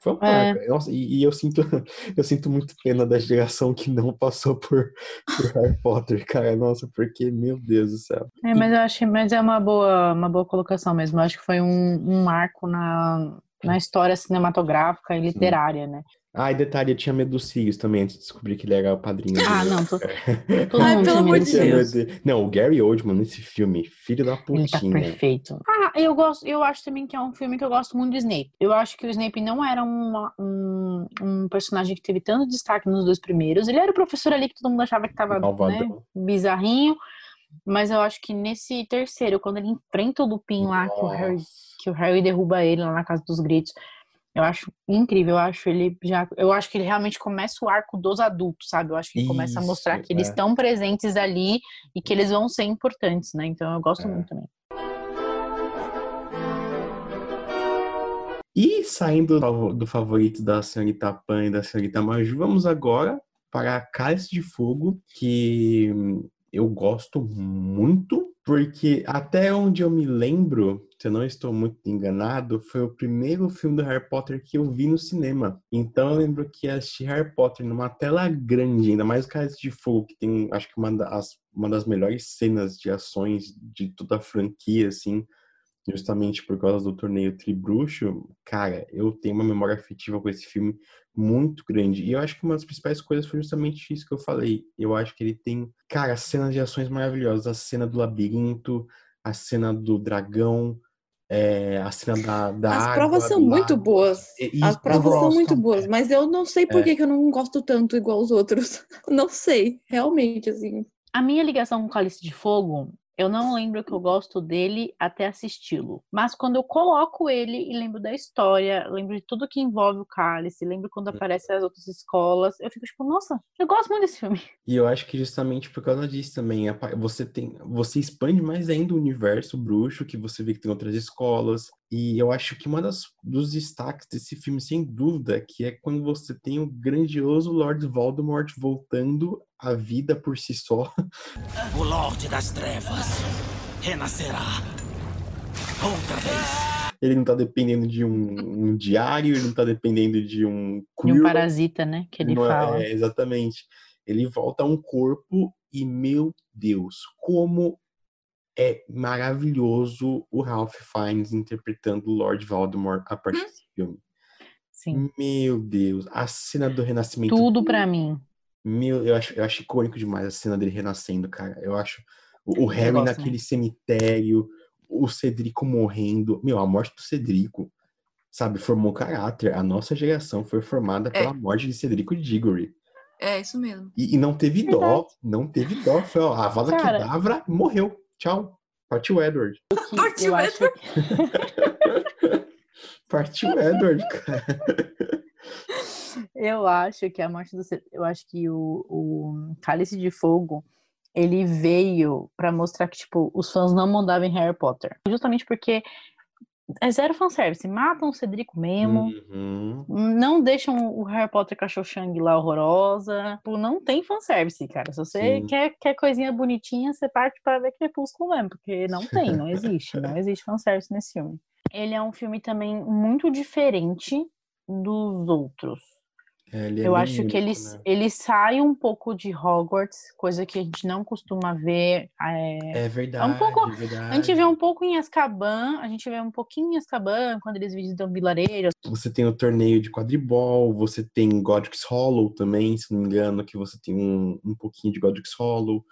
foi uma É. Nossa, e, e eu sinto, eu sinto muito pena da geração que não passou por, por Harry Potter, cara. Nossa, porque, meu Deus do céu. É, mas eu acho, mas é uma boa, uma boa colocação mesmo. Eu acho que foi um, um marco na, na história cinematográfica e literária, né? Ah, e detalhe, eu tinha medo dos Sirius também, antes de descobrir que ele era o padrinho Ah, dele. não, tô- todo Ai, pelo amor de Deus. Não, o Gary Oldman nesse filme, filho da Ele tá putinha. perfeito. Ah, eu gosto, eu acho também que é um filme que eu gosto muito do Snape. Eu acho que o Snape não era uma- um, um personagem que teve tanto destaque nos dois primeiros. Ele era o professor ali que todo mundo achava que tava né, bizarrinho. Mas eu acho que nesse terceiro, quando ele enfrenta o Lupin lá, que o Harry, Nossa. Que o Harry derruba ele lá na casa dos gritos. Eu acho incrível, eu acho ele já, eu acho que ele realmente começa o arco dos adultos, sabe? Eu acho que ele começa a mostrar Isso, que eles é. estão presentes ali e que eles vão ser importantes, né? Então eu gosto É. muito também. E saindo do fav- do favorito da senhorita Pan e da senhorita Maju, vamos agora para Cálice de Fogo, que eu gosto muito, porque até onde eu me lembro, se eu não estou muito enganado, foi o primeiro filme do Harry Potter que eu vi no cinema. Então eu lembro que assisti Harry Potter numa tela grande, ainda mais o Cálice de Fogo, que tem, acho que uma das, uma das melhores cenas de ações de toda a franquia, assim justamente por causa do torneio Tribruxo, cara, eu tenho uma memória afetiva com esse filme muito grande. E eu acho que uma das principais coisas foi justamente isso que eu falei. Eu acho que ele tem, cara, cenas de ações maravilhosas. A cena do labirinto, a cena do dragão, é, a cena da, da As água, provas são muito lago. boas. E- As e- provas são muito boas, mas eu não sei por É. que eu não gosto tanto igual os outros. Não sei, realmente, assim. A minha ligação com o Cálice de Fogo, eu não lembro que eu gosto dele até assisti-lo. Mas quando eu coloco ele e lembro da história, lembro de tudo que envolve o Cálice, lembro quando aparecem as outras escolas, eu fico tipo, nossa, eu gosto muito desse filme. E eu acho que justamente por causa disso também, você tem, você expande mais ainda o universo bruxo, que você vê que tem outras escolas. E eu acho que uma das dos destaques desse filme, sem dúvida, que é quando você tem o grandioso Lord Voldemort voltando à vida por si só. O Lorde das Trevas renascerá. Outra vez. Ele não tá dependendo de um, um diário, ele não tá dependendo de um De um parasita, né? Que ele não é- fala. é, exatamente. Ele volta a um corpo e, meu Deus, como é maravilhoso o Ralph Fiennes interpretando o Lord Voldemort a partir desse filme. Sim. Meu Deus, a cena do renascimento. Tudo pra mim. Meu, eu acho, eu acho icônico demais a cena dele renascendo, cara. Eu acho o, o Harry gosto, naquele cemitério, o Cedrico morrendo. Meu, a morte do Cedrico, sabe, formou caráter. A nossa geração foi formada pela morte de Cedrico Diggory. É isso mesmo. E, e não teve dó, não teve dó. Foi, ó, a Vada Cara. Kedavra morreu. Tchau. Partiu Edward. Que Partiu eu acho Partiu Edward, cara. Eu acho que a morte do eu acho que o, o Cálice de Fogo ele veio pra mostrar que tipo os fãs não mandavam em Harry Potter, justamente porque é zero fanservice, matam o Cedrico mesmo, Uhum. não deixam o Harry Potter cachorro Shang lá horrorosa, tipo, não tem fanservice, cara. Se você Sim. quer, quer coisinha bonitinha, você parte para ver Crepúsculo mesmo, porque não tem, não existe, não existe fanservice nesse filme. Ele é um filme também muito diferente dos outros. É, é Eu acho que único, ele, né? ele sai um pouco de Hogwarts, coisa que a gente não costuma ver. é, É verdade, pouco- é verdade. A gente vê um pouco em Azkaban, a gente vê um pouquinho em Azkaban, quando eles visitam o vilarejo. Você tem o torneio de quadribol, você tem Godric's Hollow também, se não me engano, que você tem um, um pouquinho de Godric's Hollow.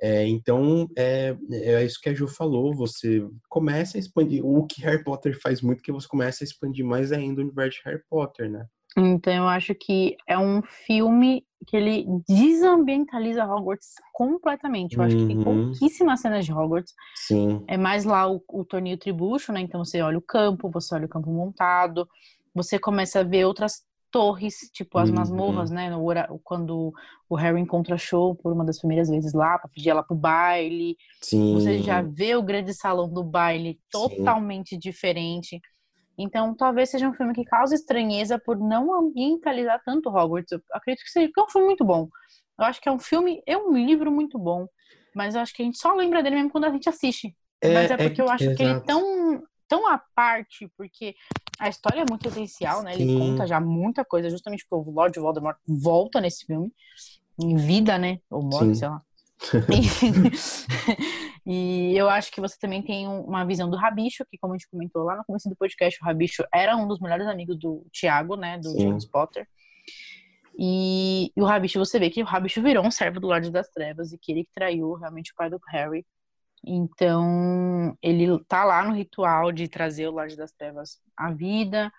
É, então, é, é isso que a Ju falou, você começa a expandir, o que Harry Potter faz muito, que você começa a expandir mais ainda o universo de Harry Potter, né? Então eu acho que é um filme que ele desambientaliza Hogwarts completamente. Eu acho que tem Uhum. pouquíssimas cenas de Hogwarts. Sim. É mais lá o, o torneio tribucho, né? Então você olha o campo, você olha o campo montado, você começa a ver outras torres, tipo as Uhum. masmorras, né? Quando o Harry encontra a Show por uma das primeiras vezes lá, pra pedir ela pro baile. Sim. Você já vê o grande salão do baile totalmente diferente. Então, talvez seja um filme que cause estranheza por não ambientalizar tanto Hogwarts. Eu acredito que seja, porque é um filme muito bom. Eu acho que é um filme e um livro muito bom. Mas eu acho que a gente só lembra dele mesmo quando a gente assiste. mas é porque eu acho que ele é tão, tão à parte, porque a história é muito essencial, né? Ele Sim. conta já muita coisa, justamente porque o Lord Voldemort volta nesse filme, em vida, né? Ou morte, Sim. sei lá. e eu acho que você também tem um- uma visão do Rabicho, que como a gente comentou lá no começo do podcast, o Rabicho era um dos melhores amigos do Tiago, né, do. James Potter. E, e o Rabicho, você vê que o Rabicho virou um servo do Lorde das Trevas e que ele que traiu realmente o pai do Harry. Então, ele tá lá no ritual de trazer o Lorde das Trevas à vida.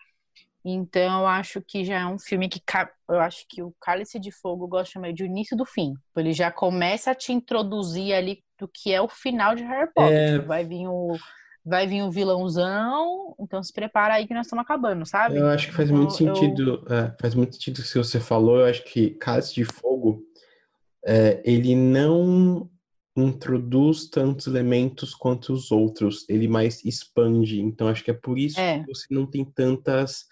Então, eu acho que já é um filme que eu acho que o Cálice de Fogo eu gosto de chamar de início do fim. Ele já começa a te introduzir ali do que é o final de Harry Potter. É. Tipo, vai vir o vai vir o vilãozão, então se prepara aí que nós estamos acabando, sabe? Eu acho que faz Então, muito eu- sentido, é, faz muito sentido o que você falou. Eu acho que Cálice de Fogo, é, ele não introduz tantos elementos quanto os outros, ele mais expande. Então acho que é por isso É. que você não tem tantas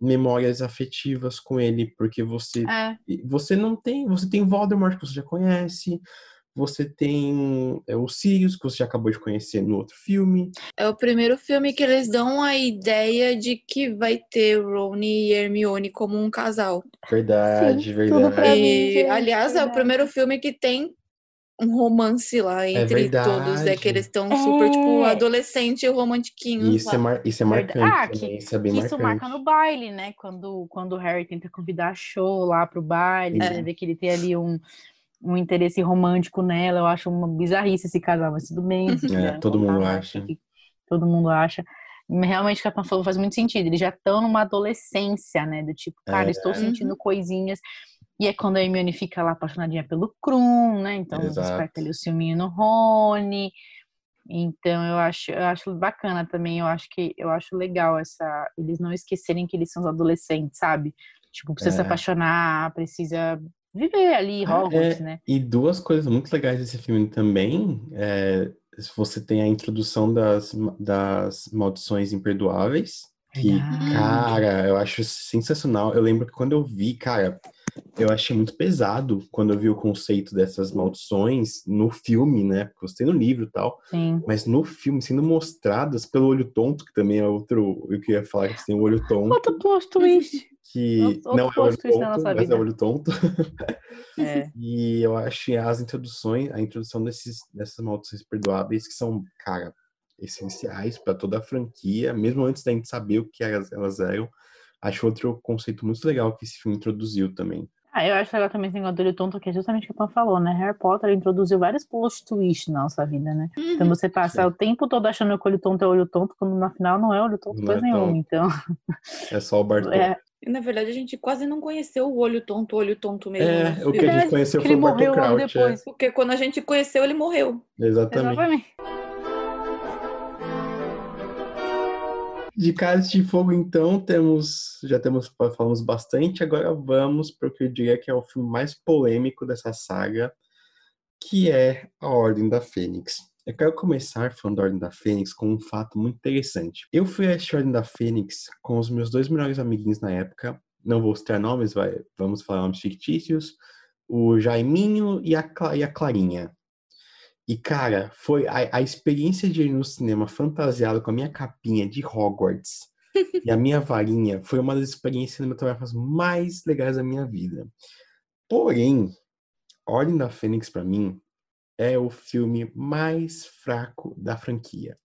memórias afetivas com ele, porque você É, você não tem, você tem Voldemort que você já conhece, você tem é, o Sirius que você já acabou de conhecer no outro filme. É o primeiro filme que eles dão a ideia de que vai ter Rony e Hermione como um casal. Verdade, Sim, verdade. tudo pra mim, E, aliás, é o verdade. primeiro filme que tem um romance lá entre todos. É que eles estão super, tipo, É. adolescente e romantiquinhos E isso é, mar, isso é marcante Ah, que- também, isso é bem Que isso marcante. marca no baile, né? Quando, quando o Harry tenta convidar a show lá pro baile, É. você vê que ele tem ali um, um interesse romântico nela. Eu acho uma bizarrice esse casal, mas tudo bem. se quiser todo contar, mundo acha. que Todo mundo acha. Realmente, o que a Pan falou faz muito sentido. Eles já estão numa adolescência, né? Do tipo, cara, É. estou sentindo coisinhas. E é quando a Hermione fica lá apaixonadinha pelo Krum, né? Então desperta ali o ciúminho no Rony. Então eu acho, eu acho bacana também, eu acho que eu acho legal essa eles não esquecerem que eles são os adolescentes, sabe? Tipo, precisa se É. apaixonar, precisa viver ali Hogwarts, É, né? E duas coisas muito legais desse filme também. É, você tem a introdução das, das maldições imperdoáveis. Que, cara, eu acho sensacional. Eu lembro que quando eu vi, cara, eu achei muito pesado quando eu vi o conceito dessas maldições no filme, né? Porque eu gostei no livro e tal. Sim. Mas no filme, sendo mostradas pelo olho tonto, que também é outro. Eu queria falar que tem o olho tonto, Outro plot twist. Que outro não é plot olho na tonto, nossa mas é vida. olho tonto. É. E eu acho as introduções, a introdução desses, dessas maldições perdoáveis que são, cara, essenciais para toda a franquia, mesmo antes da gente saber o que elas, elas eram. Acho outro conceito muito legal que esse filme introduziu também. Ah, eu acho legal também esse negócio do olho tonto, que é justamente o que a Pan falou, né? Harry Potter introduziu vários plot twists na nossa vida, né? Então você passa Sim. o tempo todo achando que o olho tonto é olho tonto, quando na final não é olho tonto Não coisa é nenhuma. Então, É só o Bartol. é, na verdade, a gente quase não conheceu o olho tonto, o olho tonto mesmo. É, no o que a gente conheceu foi ele o logo Crouch. é. depois. Porque quando a gente conheceu, ele morreu. Exatamente. Exatamente. De Cálice de Fogo, então, temos, já temos, falamos bastante, agora vamos para o que eu diria que é o filme mais polêmico dessa saga, que é A Ordem da Fênix. Eu quero começar falando da Ordem da Fênix com um fato muito interessante. Eu fui assistir a Ordem da Fênix com os meus dois melhores amiguinhos na época, não vou citar nomes, vai, vamos falar nomes fictícios, o Jaiminho e a, e a Clarinha. E, cara, foi a, a experiência de ir no cinema fantasiado com a minha capinha de Hogwarts e a minha varinha foi uma das experiências cinematográficas mais legais da minha vida. Porém, Ordem da Fênix, pra mim, é o filme mais fraco da franquia.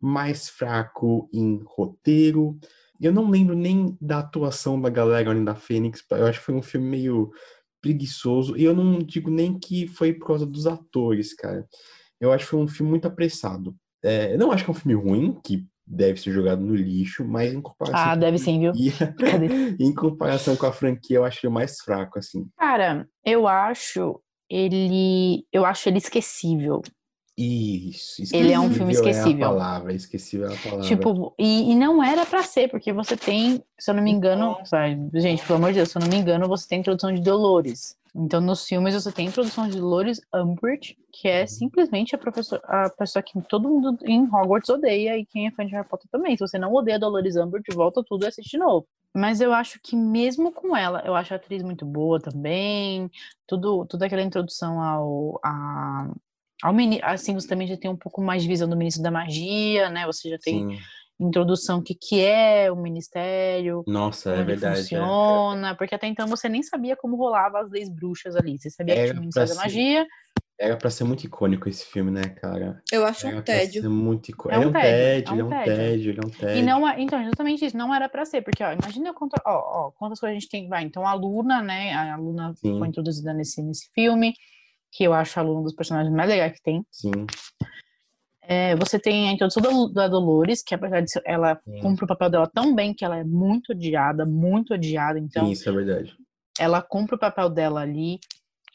Mais fraco em roteiro. Eu não lembro nem da atuação da galera Ordem da Fênix. Eu acho que foi um filme meio preguiçoso. E eu não digo nem que foi por causa dos atores, cara. Eu acho que foi um filme muito apressado. É, eu não acho que é um filme ruim, que deve ser jogado no lixo, mas em comparação Ah, com deve sim, viu? em comparação com a franquia, eu acho ele mais fraco, assim. Cara, eu acho ele. Eu acho ele esquecível. Isso, Ele é um filme esquecível. É a palavra, esquecível é a palavra. Tipo, e, e não era pra ser, porque você tem, se eu não me engano, vai, gente, pelo amor de Deus, se eu não me engano, você tem introdução de Dolores. Então, nos filmes, você tem introdução de Dolores Umbridge, que é simplesmente a, professor, a pessoa que todo mundo em Hogwarts odeia e quem é fã de Harry Potter também. Se você não odeia Dolores Umbridge, volta tudo e assiste de novo. Mas eu acho que mesmo com ela, eu acho a atriz muito boa também. Tudo, toda aquela introdução ao, a, assim, você também já tem um pouco mais de visão do ministro da magia, né? Você já tem Sim. introdução o que, que é o ministério, Nossa, como é verdade. é. funciona, porque até então você nem sabia como rolava as leis bruxas ali. Você sabia que Era tinha o Ministério da ser- Magia. Era pra ser muito icônico esse filme, né, cara? Eu acho Era um pra tédio. ser muito icônico. É um é um tédio, tédio, é ele é um tédio. tédio, ele é um tédio. E não, é- então, justamente isso, não era pra ser, porque, ó, imagina quanta, ó, ó, quantas coisas a gente tem. Vai, então a Luna, né? A Luna Sim. foi introduzida nesse, nesse filme, que eu acho a Luna um dos personagens mais legais que tem. Sim, É, você tem a introdução da, Dolores, que apesar de ela Sim. cumpre o papel dela tão bem que ela é muito odiada, muito odiada. Então, isso é verdade. ela cumpre o papel dela ali.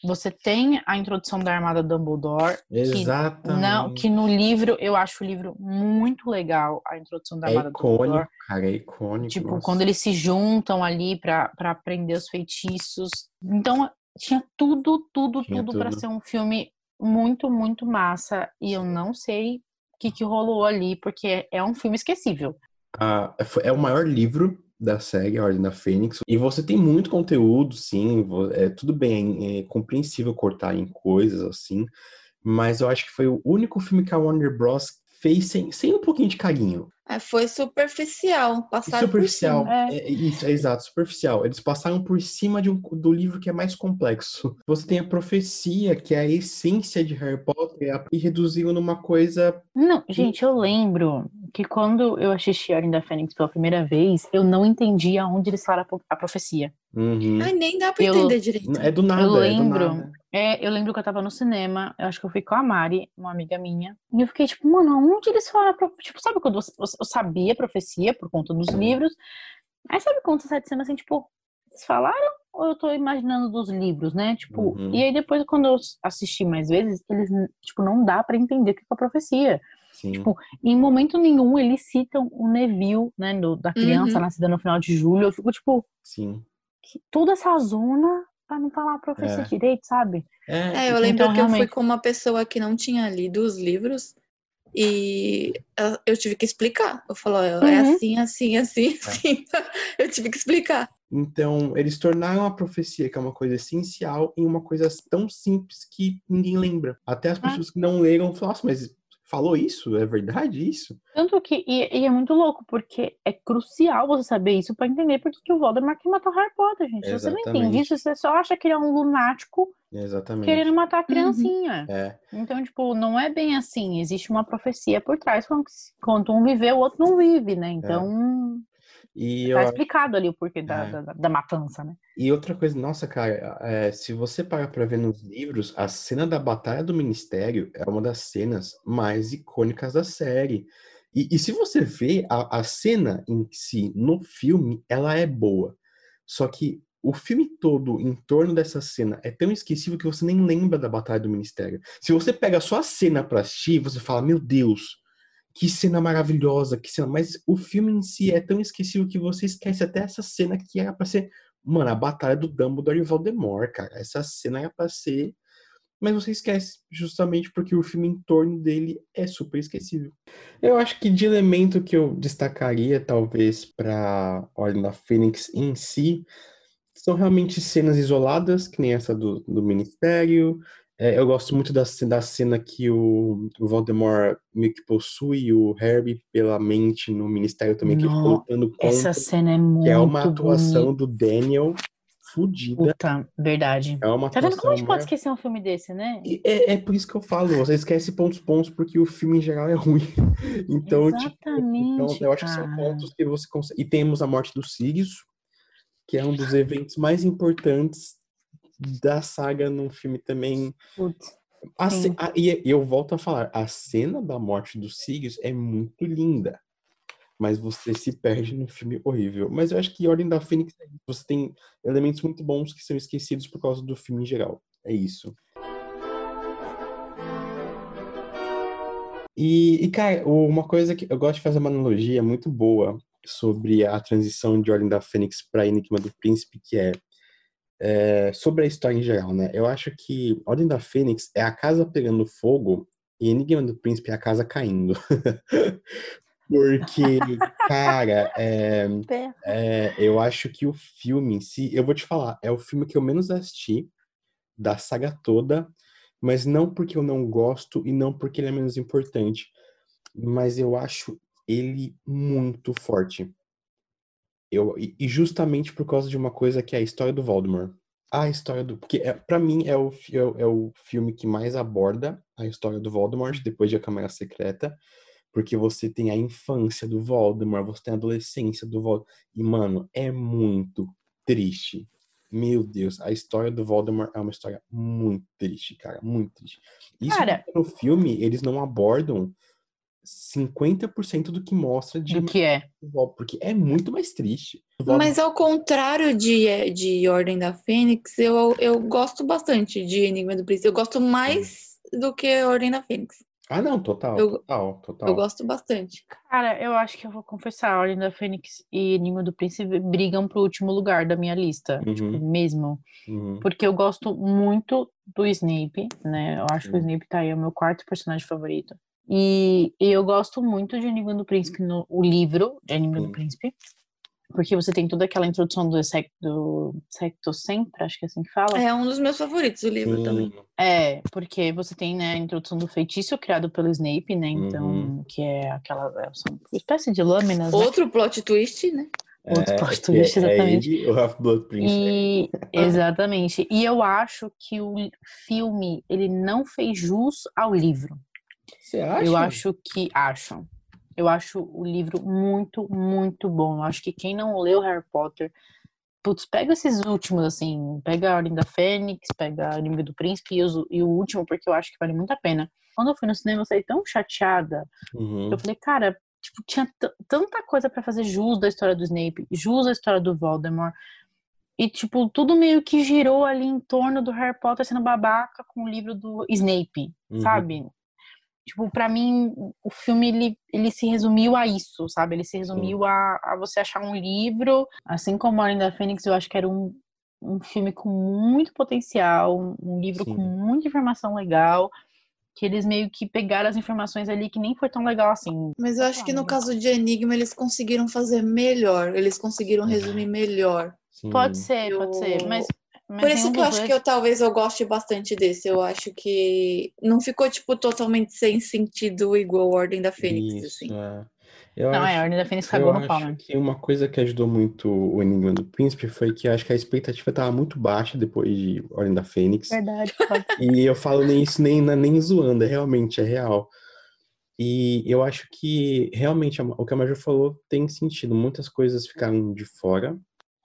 Você tem a introdução da Armada Dumbledore, que, Exatamente. não, que no livro, eu acho o livro muito legal, a introdução da É Armada icônico, Dumbledore. cara, é icônico. Tipo, nossa. quando eles se juntam ali pra aprender os feitiços. Então, tinha tudo, tudo, Tinha tudo tudo. ser um filme muito, muito massa. E eu não sei o que, que rolou ali, porque é um filme esquecível. Ah, é o maior livro da série, A Ordem da Fênix, e você tem muito conteúdo, sim, é tudo bem, é compreensível cortar em coisas assim, mas eu acho que foi o único filme que a Warner Bros. fez sem, sem um pouquinho de carinho. É, foi superficial, passaram superficial, por cima. É. é, isso, é exato, superficial. Eles passaram por cima de um, do livro que é mais complexo. Você tem a profecia, que é a essência de Harry Potter, e reduziram numa coisa Não, gente, eu lembro que quando eu assisti a Ordem da Fênix pela primeira vez, eu não entendia onde eles falaram a pro- a profecia. uhum, Ai, nem dá pra Eu- entender direito. é do nada, Eu é do lembro. nada. É, eu lembro que eu tava no cinema, eu acho que eu fui com a Mari, uma amiga minha, e eu fiquei tipo, mano, onde eles falaram? Tipo, sabe quando você, você- eu sabia a profecia por conta dos livros, aí sabe quando você sai de cena assim, tipo, eles falaram ou eu tô imaginando dos livros, né? Tipo, Uhum. e aí depois quando eu assisti mais vezes, eles, tipo, não dá pra entender o que é a profecia. Sim. Tipo, Em momento nenhum eles citam o Neville, né, do- da criança Uhum. nascida no final de julho, eu fico tipo, Sim. que- toda essa zona pra não falar a profecia É. direito, sabe? É, eu Então, lembro que eu fui realmente- com uma pessoa que não tinha lido os livros e ah, eu tive que explicar. Eu falo, é Uhum. assim, assim, assim, assim. Eu tive que explicar. Então, eles tornaram a profecia, que é uma coisa essencial, em uma coisa tão simples que ninguém lembra. Até as Ah. pessoas que não leram falam, nossa, mas falou isso? É verdade isso? Tanto que, e, e é muito louco, porque é crucial você saber isso pra entender por que o Voldemort quer matar o Harry Potter, gente. Se você não entende isso, você só acha que ele é um lunático Exatamente. querendo matar a criancinha. É, Então, tipo, não é bem assim. Existe uma profecia por trás, enquanto um vive, o outro não vive, né? Então, e, eu, tá explicado ali o porquê da, É. da, da matança, né? e outra coisa, nossa, cara, é, se você parar pra ver nos livros, a cena da Batalha do Ministério é uma das cenas mais icônicas da série. E, e se você vê a, a cena em si no filme, ela é boa. Só que o filme todo em torno dessa cena é tão esquecível que você nem lembra da Batalha do Ministério. Se você pega só a cena pra assistir, você fala, meu Deus, que cena maravilhosa, que cena. Mas o filme em si é tão esquecível que você esquece até essa cena que era pra ser, mano, a batalha do Dumbledore e Voldemort, cara. Essa cena era pra ser. Mas você esquece, justamente porque o filme em torno dele é super esquecível. Eu acho que de elemento que eu destacaria, talvez, pra Ordem da Fênix em si, são realmente cenas isoladas, que nem essa do, do Ministério. É, eu gosto muito da, da cena que o, o Voldemort meio que possui o Harry pela mente no Ministério também, que Nó, lutando contra, Essa cena é muito que é uma atuação bonita. do Daniel fodida. Puta, verdade. É uma Tá vendo como a gente pode esquecer um filme desse, né? É, é por isso que eu falo, você esquece pontos bons porque o filme em geral é ruim. Então, tipo, então Exatamente, eu acho que são pontos que você consegue. E temos a morte do Sirius, que é um dos eventos mais importantes da saga num filme também. Putz, ce- a- e eu volto a falar, a cena da morte do Sirius é muito linda. mas você se perde num filme horrível. Mas eu acho que Ordem da Fênix, é você tem elementos muito bons que são esquecidos por causa do filme em geral. É isso. E, e, cara, uma coisa que eu gosto de fazer uma analogia muito boa sobre a transição de Ordem da Fênix para Enigma do Príncipe, que é, é, sobre a história em geral, né? Eu acho que Ordem da Fênix é a casa pegando fogo e Enigma do Príncipe é a casa caindo. Porque, cara, é, é, eu acho que o filme em si, eu vou te falar, é o filme que eu menos assisti da saga toda, mas não porque eu não gosto e não porque ele é menos importante, mas eu acho ele muito forte. Eu, e justamente por causa de uma coisa que é a história do Voldemort. A história do. Porque, é, para mim, é o, é, é, o filme que mais aborda a história do Voldemort, depois de A Câmara Secreta. Porque você tem a infância do Voldemort, você tem a adolescência do Voldemort. E, mano, é muito triste. Meu Deus, a história do Voldemort é uma história muito triste, cara. Muito triste. Isso Cara- no filme, eles não abordam 50% do que mostra de Do que é. Porque é muito mais triste. Mas ao contrário de, de Ordem da Fênix, eu, eu gosto bastante de Enigma do Príncipe. Eu gosto mais do que Ordem da Fênix. Ah, não, total, Eu- total, total. Eu gosto bastante. Cara, eu acho que eu vou confessar, a Ordem da Fênix e Enigma do Príncipe brigam pro último lugar da minha lista. Tipo, Uhum. mesmo. Uhum. Porque eu gosto muito do Snape, né? Eu acho que o Uhum. Snape tá aí, é o meu quarto personagem favorito. E, eu gosto muito de Enigma do Príncipe, no, o livro de Enigma do Príncipe. Porque você tem toda aquela introdução do, sec, do Secto Sempre, acho que é assim que fala. É um dos meus favoritos, o livro Sim. também. É, porque você tem, né, a introdução do feitiço criado pelo Snape, né? Então, Uhum. que é aquela. é, São espécie de lâminas, né? Outro plot twist, né? Outro É, plot twist, é exatamente. ele, o Half-Blood Prince. E exatamente. E eu acho que o filme ele não fez jus ao livro. Você acha? Eu acho que acho. Eu acho o livro muito, muito bom. Eu acho que quem não leu Harry Potter, putz, pega esses últimos assim, pega a Ordem da Fênix, pega a Língua do Príncipe e, os- e o último porque eu acho que vale muito a pena. Quando eu fui no cinema, eu saí tão chateada Uhum. eu falei, cara, tipo, tinha tanta coisa pra fazer jus da história do Snape, jus da história do Voldemort. E, tipo, tudo meio que girou ali em torno do Harry Potter sendo babaca com o livro do Snape, Uhum. sabe? Tipo, pra mim, o filme, ele, ele se resumiu a isso, sabe? Ele se resumiu a, a você achar um livro, assim como a da Fênix, eu acho que era um, um filme com muito potencial, um, livro Sim. com muita informação legal, que eles meio que pegaram as informações ali que nem foi tão legal assim. Mas eu acho que no caso de Enigma eles conseguiram fazer melhor. Eles conseguiram resumir melhor. Sim. Pode ser, pode ser, mas. Mas Por isso que eu acho dois- que eu talvez eu goste bastante desse. Eu acho que não ficou, tipo, totalmente sem sentido igual a Ordem da Fênix, Isso, assim. é. Eu Não, acho, é, a Ordem da Fênix eu cagou no pau, acho né? que uma coisa que ajudou muito o Enigma do Príncipe foi que eu acho que a expectativa estava muito baixa depois de Ordem da Fênix. Verdade. E eu falo nem isso nem, nem zoando, é realmente, é real. E eu acho que realmente o que a Major falou tem sentido. Muitas coisas ficaram de fora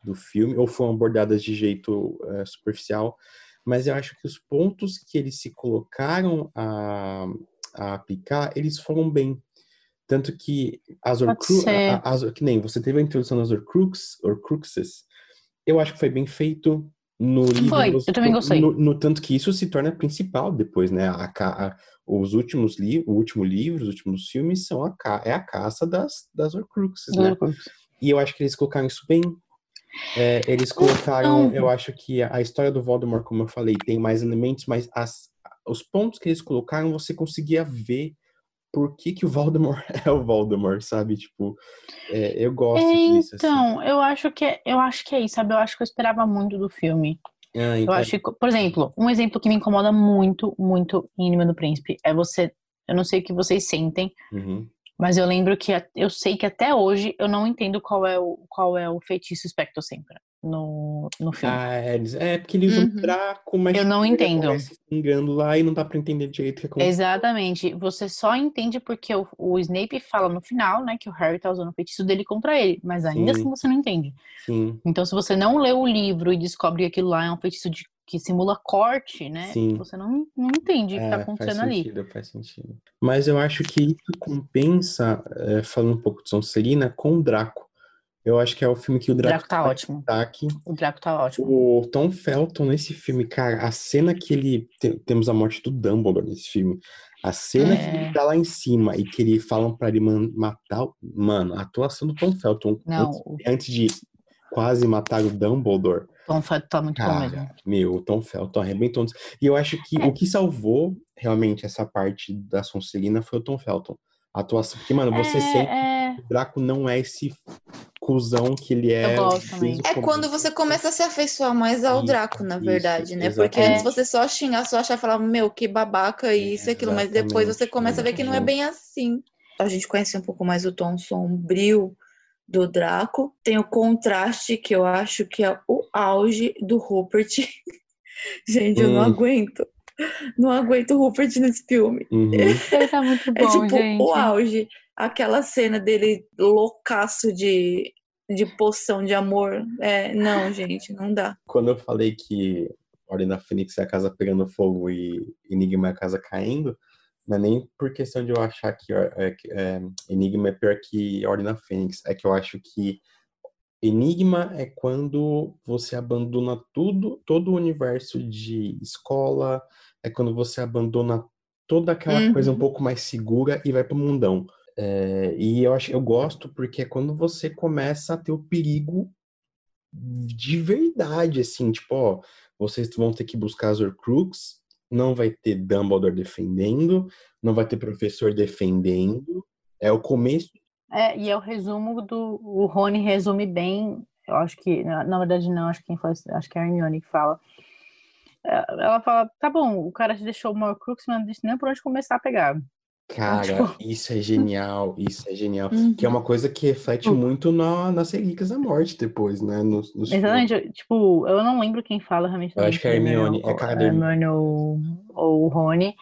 do filme, ou foram abordadas de jeito eh, superficial, mas eu acho que os pontos que eles se colocaram a, a aplicar, eles foram bem. Tanto que as as- que nem você teve a introdução das Horcrux, Horcruxes, eu acho que foi bem feito no livro. Foi, eu também gostei. No, no tanto que isso se torna principal depois, né? A, a- os últimos livros, o último livro, os últimos filmes são a, é a caça das, das Horcruxes, né? E eu acho que eles colocaram isso bem. É, eles colocaram, Então- eu acho que a, história do Voldemort, como eu falei, tem mais elementos, mas as, os pontos que eles colocaram, você conseguia ver por que, que o Voldemort é o Voldemort, sabe? Tipo, é, eu gosto disso. assim. Então, eu acho que é, eu acho que é isso, sabe? Eu acho que eu esperava muito do filme. Ah, Eu então- acho que, por exemplo, um exemplo que me incomoda muito, muito em Inimigo do Príncipe é você. Eu não sei o que vocês sentem, Uhum. Mas eu lembro que eu sei que até hoje eu não entendo qual é o, qual é o feitiço sempre no, no filme. Ah, é, é porque eles usam Uhum. pra como é Eu não ele entendo. Engando lá e não dá pra entender direito o que aconteceu. Exatamente. Você só entende porque o, o Snape fala no final, né, que o Harry tá usando o feitiço dele contra ele, mas ainda Sim. assim você não entende. Sim. Então, se você não lê o livro e descobre que aquilo lá é um feitiço de, que simula corte, né? Sim. Você não, não entende o que tá É, acontecendo faz ali. sentido, faz sentido. Mas eu acho que isso compensa, é, falando um pouco de Sonserina, com o Draco. Eu acho que é o filme que o Draco Draco tá ótimo. destaque. O Draco tá ótimo. O Tom Felton nesse filme, cara, a cena que ele. te- temos a morte do Dumbledore nesse filme. A cena que É. ele tá lá em cima e que ele falam pra ele man- matar. Mano, a atuação do Tom Felton Não, antes, o antes de quase matar o Dumbledore. Tom Felton tá muito bom mesmo. Cara, meu, o Tom Felton arrebentou. E eu acho que o que salvou realmente essa parte da Sonserina foi o Tom Felton. A atuação. Porque, mano, você é, sente é, que o Draco não é esse cuzão que ele é. gosto desde também. o É quando você começa a se afeiçoar mais ao Isso, Draco, na isso, verdade, né? Porque exatamente. antes você só xingar, só achar, falar, meu, que babaca, isso e aquilo, mas depois você começa a ver que não é bem assim. A gente conhece um pouco mais o tom sombrio do Draco. Tem o contraste, que eu acho que é o auge do Rupert. gente, eu não Hum. aguento. Não aguento o Rupert nesse filme. Uhum. ele tá muito É bom, tipo gente. o auge. Aquela cena dele loucaço de, de poção de amor. É, não, gente, não dá. Quando eu falei que Ordem da Fênix é a casa pegando fogo e Enigma é a casa caindo, não é nem por questão de eu achar que é, é, Enigma é pior que Ordem da Fênix, é que eu acho que Enigma é quando você abandona tudo, todo o universo de escola, é quando você abandona toda aquela Uhum. coisa um pouco mais segura e vai pro mundão. É, e eu acho, eu gosto porque é quando você começa a ter o perigo de verdade, assim, tipo, ó, vocês vão ter que buscar as Horcrux, não vai ter Dumbledore defendendo, não vai ter professor defendendo. É o começo. É, e é o resumo do. O Rony resume bem. Eu acho que. Na, verdade, não, acho que quem fala, acho que é a Hermione que fala. É, Ela fala, tá bom, o cara te deixou o Horcrux, mas não disse nem por onde começar a pegar. Cara, isso é genial, isso é genial. Uhum. Que é uma coisa que reflete Uhum. muito na, nas Relíquias da Morte depois, né? Nos, nos. Exatamente, eu- tipo, eu não lembro quem fala realmente. Eu acho que é Hermione, é Hermione ou, ou o Rony.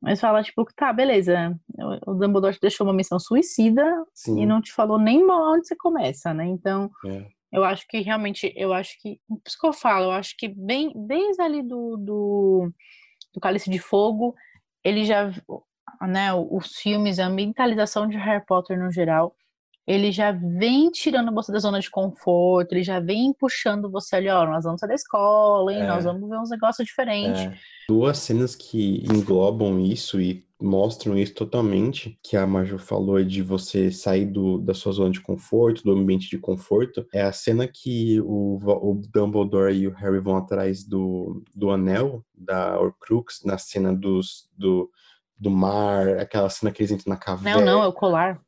Mas fala, tipo, tá, beleza. O o Dumbledore te deixou uma missão suicida Sim, e não te falou nem onde você começa, né? Então, é. eu acho que realmente, eu acho que, por isso que eu falo, eu acho que bem, desde ali do, do, do Cálice de Fogo, ele já, né, os filmes, a ambientalização de Harry Potter no geral, ele já vem tirando você da zona de conforto, ele já vem puxando você ali, ó, nós vamos sair da escola, hein, É. nós vamos ver uns negócios diferentes. É. Duas cenas que englobam isso e mostram isso totalmente, que a Maju falou de você sair do, da sua zona de conforto, do ambiente de conforto, é a cena que o, o Dumbledore e o Harry vão atrás do, do anel, da Horcrux, na cena dos, do, do mar, aquela cena que eles entram na Não, caverna. não, é o colar.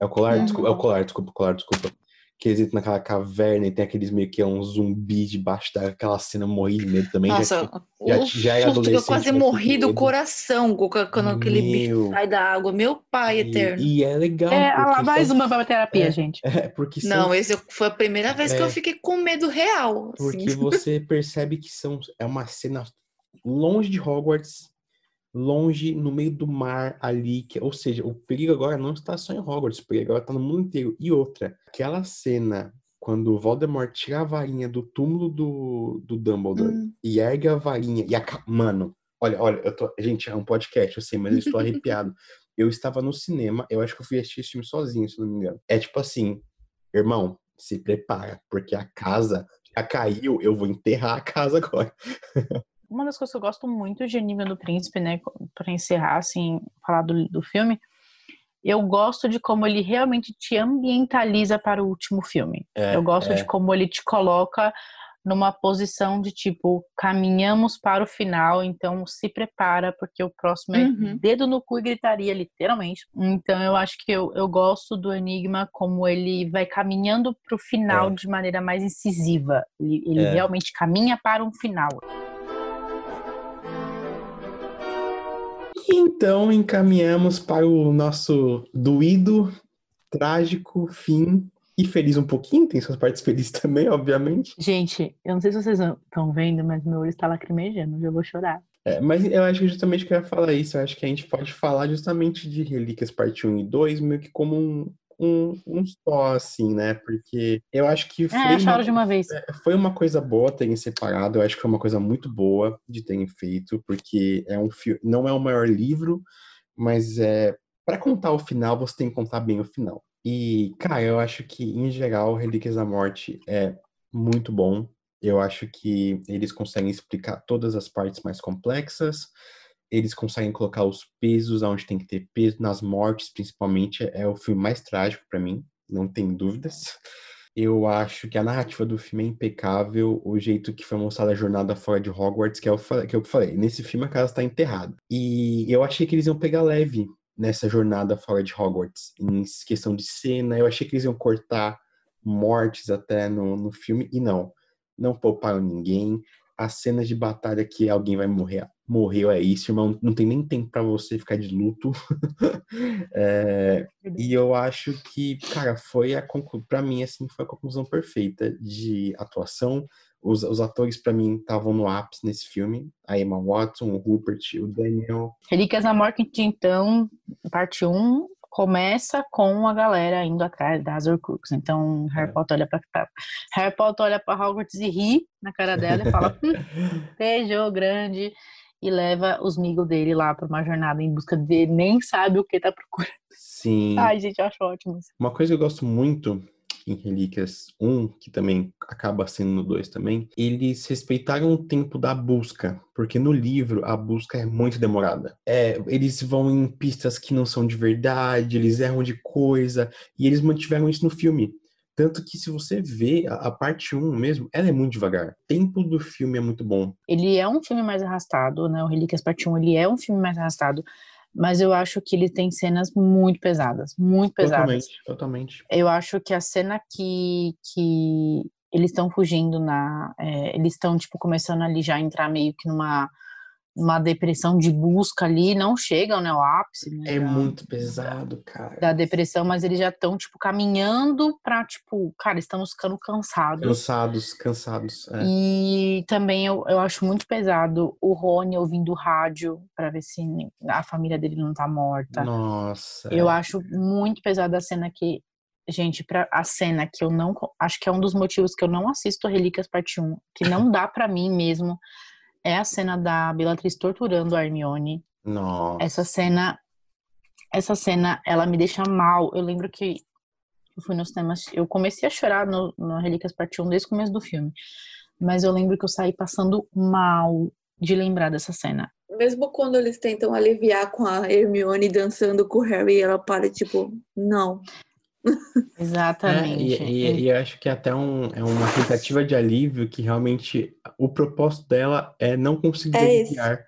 É o colar? Uhum. Desculpa, é o colar, desculpa, colar, desculpa. Que eles entram naquela caverna e tem aqueles meio que é um zumbi debaixo daquela cena morri de medo também. já Nossa, já- o já era susto que eu adolescente, quase morri do coração quando aquele bicho sai da água. Meu pai eterno. E, e é legal. É, ah mais são- uma pra terapia, é, gente. É, porque são Não, esse foi a primeira vez que É. eu fiquei com medo real. assim. Porque você percebe que são, é uma cena longe de Hogwarts, longe no meio do mar ali, que, ou seja, o perigo agora não está só em Hogwarts, o perigo agora está no mundo inteiro. E outra, aquela cena quando o Voldemort tira a varinha do túmulo do, do Dumbledore Hum. e ergue a varinha e a mano, olha, olha, eu tô, gente, é um podcast, eu sei, mas eu estou arrepiado. Eu estava no cinema, eu acho que eu fui assistir esse filme sozinho, se não me engano. É tipo assim, irmão, se prepara, porque a casa já caiu, eu vou enterrar a casa agora. Uma das coisas que eu gosto muito de Enigma do Príncipe, né, para encerrar, assim, falar do, do filme, eu gosto de como ele realmente te ambientaliza para o último filme. É, eu gosto é. de como ele te coloca numa posição de tipo, caminhamos para o final, então se prepara, porque o próximo é Uhum. dedo no cu e gritaria, literalmente. Então eu acho que eu, eu gosto do Enigma como ele vai caminhando para o final É. de maneira mais incisiva. Ele, ele É. realmente caminha para um final. E então encaminhamos para o nosso doído, trágico fim e feliz um pouquinho, tem suas partes felizes também, obviamente. Gente, eu não sei se vocês estão vendo, mas meu olho está lacrimejando, já vou chorar. É, mas eu acho que justamente que eu ia falar isso, eu acho que a gente pode falar justamente de Relíquias parte 1 e 2, meio que como um, um, um só, assim, né? Porque eu acho que foi, É, acharam de uma vez. é, foi uma coisa boa terem separado. Eu acho que foi uma coisa muito boa de terem feito, porque é um não é o maior livro, mas é para contar o final, você tem que contar bem o final. E, cara, eu acho que em geral, Relíquias da Morte é muito bom. Eu acho que eles conseguem explicar todas as partes mais complexas. Eles conseguem colocar os pesos onde tem que ter peso, nas mortes, principalmente. É o filme mais trágico para mim, não tem dúvidas. Eu acho que a narrativa do filme é impecável, o jeito que foi mostrada a jornada fora de Hogwarts, que é o que eu falei. Nesse filme a casa está enterrada. E eu achei que eles iam pegar leve nessa jornada fora de Hogwarts, em questão de cena. Eu achei que eles iam cortar mortes até no, no filme, e não. Não pouparam ninguém. As cenas de batalha que alguém vai morrer, morreu é isso, irmão. Não tem nem tempo pra você ficar de luto. É, e eu acho que, cara, foi a para mim assim, foi a conclusão perfeita de atuação. Os, os atores para mim estavam no ápice nesse filme. A Emma Watson, o Rupert, o Daniel. Relíquias da Morte, então, parte 1, começa com a galera indo atrás das Horcrux. Então, Harry É. Potter olha pra, pra- Harry Potter olha pra Hogwarts e ri na cara dela e fala, hum, beijo grande, e leva os amigos dele lá pra uma jornada em busca dele, nem sabe o que tá procurando. Sim. Ai, gente, eu acho ótimo. isso. Uma coisa que eu gosto muito em Relíquias 1, que também acaba sendo no 2 também, eles respeitaram o tempo da busca, porque no livro a busca é muito demorada. É, eles vão em pistas que não são de verdade, eles erram de coisa, e eles mantiveram isso no filme. Tanto que se você vê a, parte 1 mesmo, ela é muito devagar. O tempo do filme é muito bom. Ele é um filme mais arrastado, né? O Relíquias Parte 1, ele é um filme mais arrastado, mas eu acho que ele tem cenas muito pesadas, muito pesadas. Totalmente, totalmente. Eu acho que a cena que, que eles estão fugindo na. é, eles estão, tipo, começando ali já a entrar meio que numa, numa depressão de busca ali, não chegam, né, ao ápice, né, É da, muito pesado, cara. da depressão, mas eles já estão, tipo, caminhando pra, tipo, cara, estamos ficando cansados. Cansados, cansados. é. E também eu, eu acho muito pesado o Rony ouvindo rádio pra ver se a família dele não tá morta. Nossa. Eu é. acho muito pesada a cena que. Gente, pra, a cena que eu não. Acho que é um dos motivos que eu não assisto Relíquias Parte 1, que não dá pra mim mesmo, é a cena da Bellatrix torturando a Hermione. Nossa. Essa cena. Essa cena, ela me deixa mal. Eu lembro que eu fui nos temas. Eu comecei a chorar no, no Relíquias Parte 1 desde o começo do filme. Mas eu lembro que eu saí passando mal de lembrar dessa cena. Mesmo quando eles tentam aliviar com a Hermione dançando com o Harry, ela para tipo, não. É, Exatamente. e, e- e eu acho que até um, é uma tentativa de alívio que realmente o propósito dela é não conseguir É aliviar.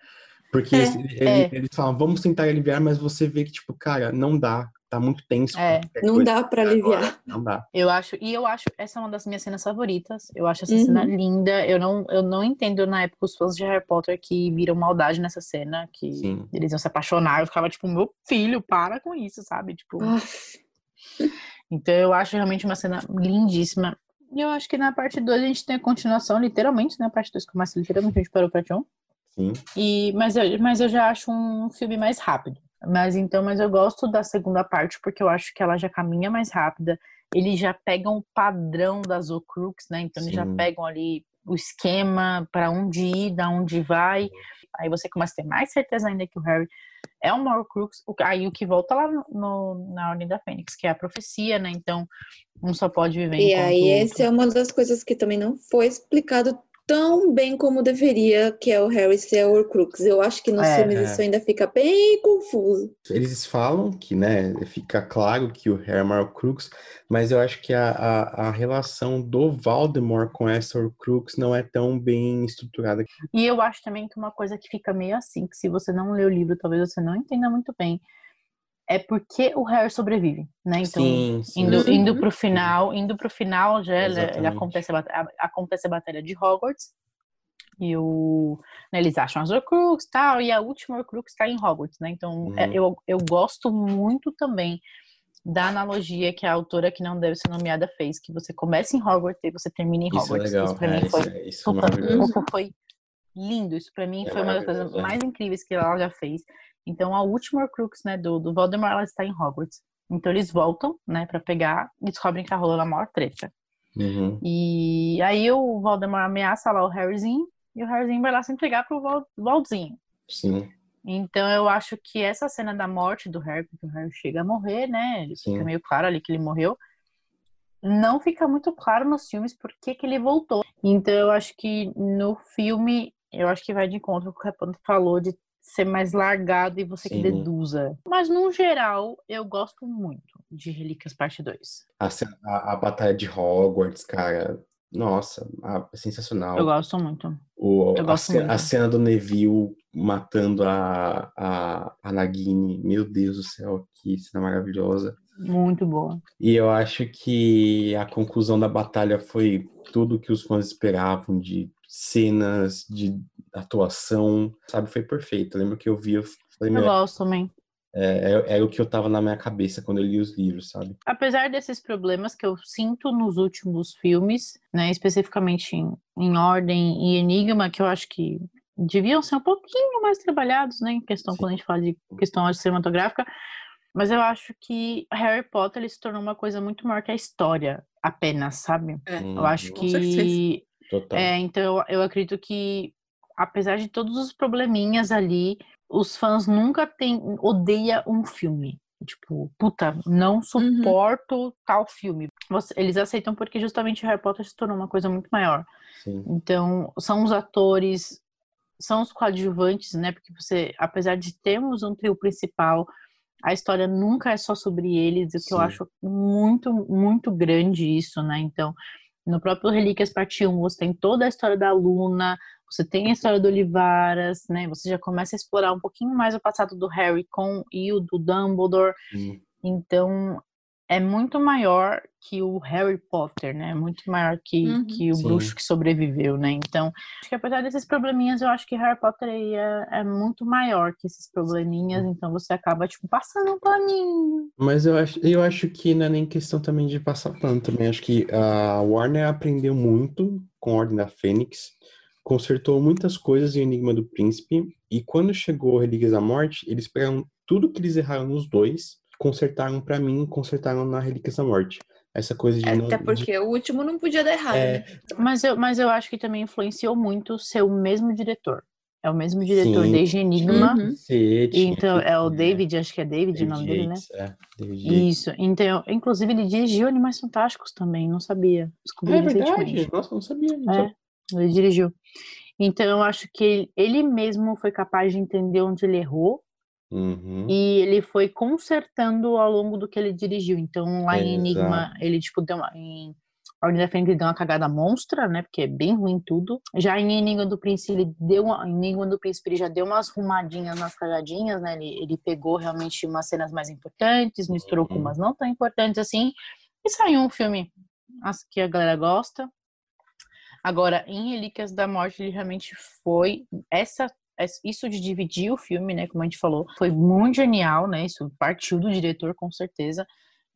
Porque É. eles, ele- É. eles falam, vamos tentar aliviar, mas você vê que, tipo, cara, não dá. Tá muito tenso. É. Não coisa dá pra agora, aliviar. Não dá. Eu acho, e eu acho essa é uma das minhas cenas favoritas. Eu acho essa Uhum. cena linda. Eu não, eu não entendo na época os fãs de Harry Potter que viram maldade nessa cena, que Sim. eles iam se apaixonar. Eu ficava tipo, meu filho, para com isso, sabe? Tipo, Ah, então eu acho realmente uma cena lindíssima. E eu acho que na parte 2 a gente tem a continuação, literalmente, né? A parte 2 começa literalmente, a gente parou a parte 1. Sim. E, mas, eu, mas eu já acho um filme mais rápido. Mas então, mas eu gosto da segunda parte porque eu acho que ela já caminha mais rápida. Eles já pegam o padrão das Ocrux, né? Então eles já Sim. pegam ali o esquema para onde ir, da onde vai. Aí você começa a ter mais certeza ainda que o Harry é uma Horcrux. Aí o que volta lá no, na Ordem da Fênix, que é a profecia, né? Então um só pode viver E aí, essa é uma das coisas que também não foi explicado tão bem como deveria, que é o Harry ser a Horcrux. Eu acho que nos É. filmes É. isso ainda fica bem confuso. Eles falam que, né, fica claro que o Harry é o Crux, mas eu acho que a, a, a relação do Voldemort com essa Horcrux não é tão bem estruturada. E eu acho também que uma coisa que fica meio assim, que se você não lê o livro, talvez você não entenda muito bem, é porque o Harry sobrevive, né? Então, sim, sim. indo, Uhum. indo pro final, indo pro final, já ele, acontece, a, acontece a batalha de Hogwarts. E o, né, eles acham as Horcrux e tal, e a última Horcrux tá em Hogwarts, né? Então, é, Uhum. eu, eu gosto muito também da analogia que a autora que não deve ser nomeada fez, que você começa em Hogwarts e você termina em Isso é Hogwarts. legal. Isso pra é, mim foi isso, é, isso é foi lindo. Isso pra mim É foi uma das coisas é. mais incríveis que ela já fez. Então, a última Horcrux, né, do, do Voldemort, ela está em Hogwarts. Então eles voltam, né, pra pegar e descobrem que tá rolando a maior treta. Uhum. E aí o Voldemort ameaça lá o Harryzinho e o Harryzinho vai lá se entregar pro Val- Voldzinho. Sim, Então eu acho que essa cena da morte do Harry, porque o Harry chega a morrer, né? Ele Sim. fica meio claro ali que ele morreu. Não fica muito claro nos filmes por que, que ele voltou. Então eu acho que no filme, eu acho que vai de encontro com o que a Panta falou de ser mais largado e você que Sim. deduza. Mas no geral, eu gosto muito de Relíquias Parte 2. a, a, a batalha de Hogwarts, cara, nossa, a- sensacional. Eu gosto muito. O, Eu a, gosto ce- muito. a cena do Neville matando a, a, a Nagini, meu Deus do céu, que cena maravilhosa. Muito boa. E eu acho que a conclusão da batalha foi tudo que os fãs esperavam de cenas, de atuação, sabe? Foi perfeito. Eu lembro que eu vi, eu falei, Eu gosto também. é, é, é o que eu tava na minha cabeça quando eu li os livros, sabe? apesar desses problemas que eu sinto nos últimos filmes, né, especificamente em, em Ordem e Enigma, que eu acho que deviam ser um pouquinho mais trabalhados, né, em questão Sim. quando a gente fala de questão cinematográfica, mas eu acho que Harry Potter ele se tornou uma coisa muito maior que a história apenas, sabe? É. Eu acho Com certeza. que Total. é, então eu, eu acredito que, apesar de todos os probleminhas ali, os fãs nunca têm, odeia um filme. Tipo, puta, não suporto tal filme. Eles aceitam porque justamente Harry Potter se tornou uma coisa muito maior. Sim. Então, são os atores, são os coadjuvantes, né? Porque você, apesar de termos um trio principal, a história nunca é só sobre eles, o que eu Sim. acho muito, muito grande isso, né? Então, no próprio Relíquias Parte 1, você tem toda a história da Luna, você tem a história do Olivaras, né? Você já começa a explorar um pouquinho mais o passado do Harry com e o do Dumbledore. Sim. Então, é muito maior que o Harry Potter, né? Muito maior que, Uhum. que o Sim. bruxo que sobreviveu, né? Então, acho que apesar desses probleminhas, eu acho que Harry Potter aí é, é muito maior que esses probleminhas, então você acaba, tipo, passando um paninho. Mas eu acho, eu acho que não é nem questão também de passar pano também. Acho que a Warner aprendeu muito com a Ordem da Fênix, consertou muitas coisas em Enigma do Príncipe, e quando chegou Relíquias da Morte, eles pegaram tudo que eles erraram nos dois, consertaram pra mim, consertaram na Relíquias da Morte. Essa coisa de não. Até de- porque o último não podia dar errado. É, né? Mas eu, mas eu acho que também influenciou muito ser o mesmo diretor. É o mesmo diretor Sim. desde Enigma. Uhum. Então, é o ter, David, acho que é David, o David nome dele, né? É, David. Isso. Então, inclusive, ele dirigiu Animais Fantásticos também, não sabia. Descobri É recentemente. verdade? Nossa, não sabia. não É, sabia. ele dirigiu. Então, eu acho que ele, ele mesmo foi capaz de entender onde ele errou Uhum. e ele foi consertando ao longo do que ele dirigiu. Então, lá em Enigma, ele, tipo, deu uma. Em Ordem da Fênix, ele deu uma cagada monstra, né? Porque é bem ruim tudo. Já em Enigma do Príncipe, ele deu uma, em Enigma do Príncipe, ele já deu umas rumadinhas nas cagadinhas, né? Ele, ele pegou realmente umas cenas mais importantes, misturou com Uhum. umas não tão importantes assim, e saiu um filme que a galera gosta. Agora, em Relíquias da Morte, ele realmente foi essa es- isso de dividir o filme, né, como a gente falou, foi muito genial, né? Isso partiu do diretor com certeza.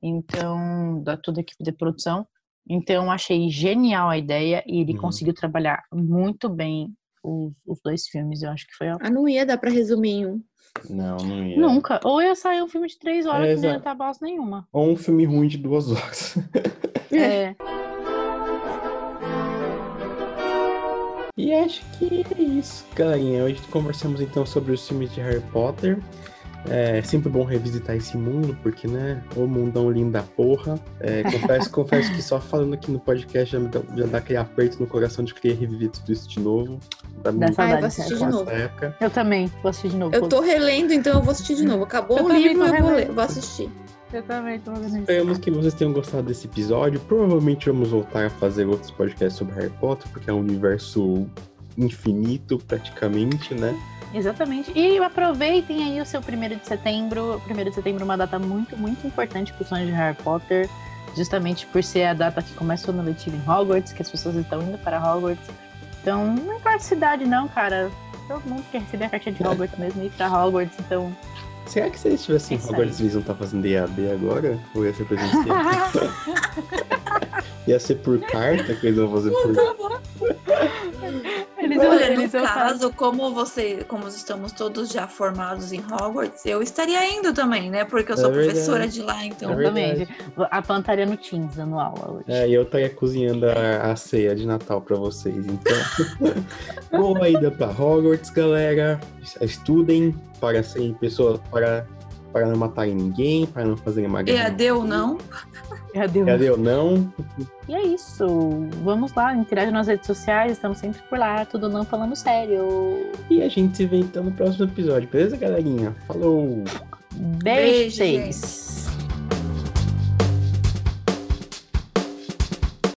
Então, da toda a equipe de produção. Então, achei genial a ideia e ele Uhum. conseguiu trabalhar muito bem os, os dois filmes. Eu acho que foi ó, Ah, não ia dar pra resumir em um. Não, não ia. nunca. Ou ia sair um filme de três horas É, que não ia ter bosta nenhuma. Ou um filme ruim de duas horas. É. E acho que é isso, galerinha. Hoje conversamos então sobre os filmes de Harry Potter. É sempre bom revisitar esse mundo, porque, né, o mundão lindo da porra. É, confesso, confesso que só falando aqui no podcast já, me dá, já dá aquele aperto no coração de querer reviver tudo isso de novo. Dá muito Ah, eu vou assistir de dessa novo. época. Eu também vou assistir de novo. Eu tô relendo, então eu vou assistir de novo. Acabou Eu o livro, eu vou, ler, vou assistir. Eu também tô isso. Esperamos que vocês tenham gostado desse episódio. Provavelmente vamos voltar a fazer outros podcasts sobre Harry Potter, porque é um universo infinito, praticamente, né? Exatamente. E aproveitem aí o seu primeiro de setembro. Primeiro de setembro é uma data muito, muito importante para os fãs de Harry Potter. Justamente por ser a data que começa o ano letivo em Hogwarts, que as pessoas estão indo para Hogwarts. Então, não importa a cidade não, cara. Todo mundo quer receber a cartinha de Hogwarts mesmo e ir para Hogwarts, então... Será que se eles estivessem aí. Hogwarts, eles não tá fazendo EAD agora? Ou ia ser presencial? ia ser por carta que eles vão fazer por. Eles Olha, Eles no vão falar- caso, como você, como estamos todos já formados em Hogwarts, eu estaria indo também, né? Porque eu sou É professora de lá, então. É. Exatamente. A Pan estaria no Teams dando aula hoje. É, e eu estaria cozinhando a, a ceia de Natal pra vocês, então. Boa ida pra Hogwarts, galera. Estudem para serem pessoas, para, para não matarem ninguém, para não fazerem uma guerra. EAD ou não? Cadê o- Cadê ou não? E é isso. Vamos lá, interage nas redes sociais, estamos sempre por lá, tudo não falando sério. E a gente se vê então no próximo episódio, beleza, galerinha? Falou! Beijo, Beijo, pra vocês.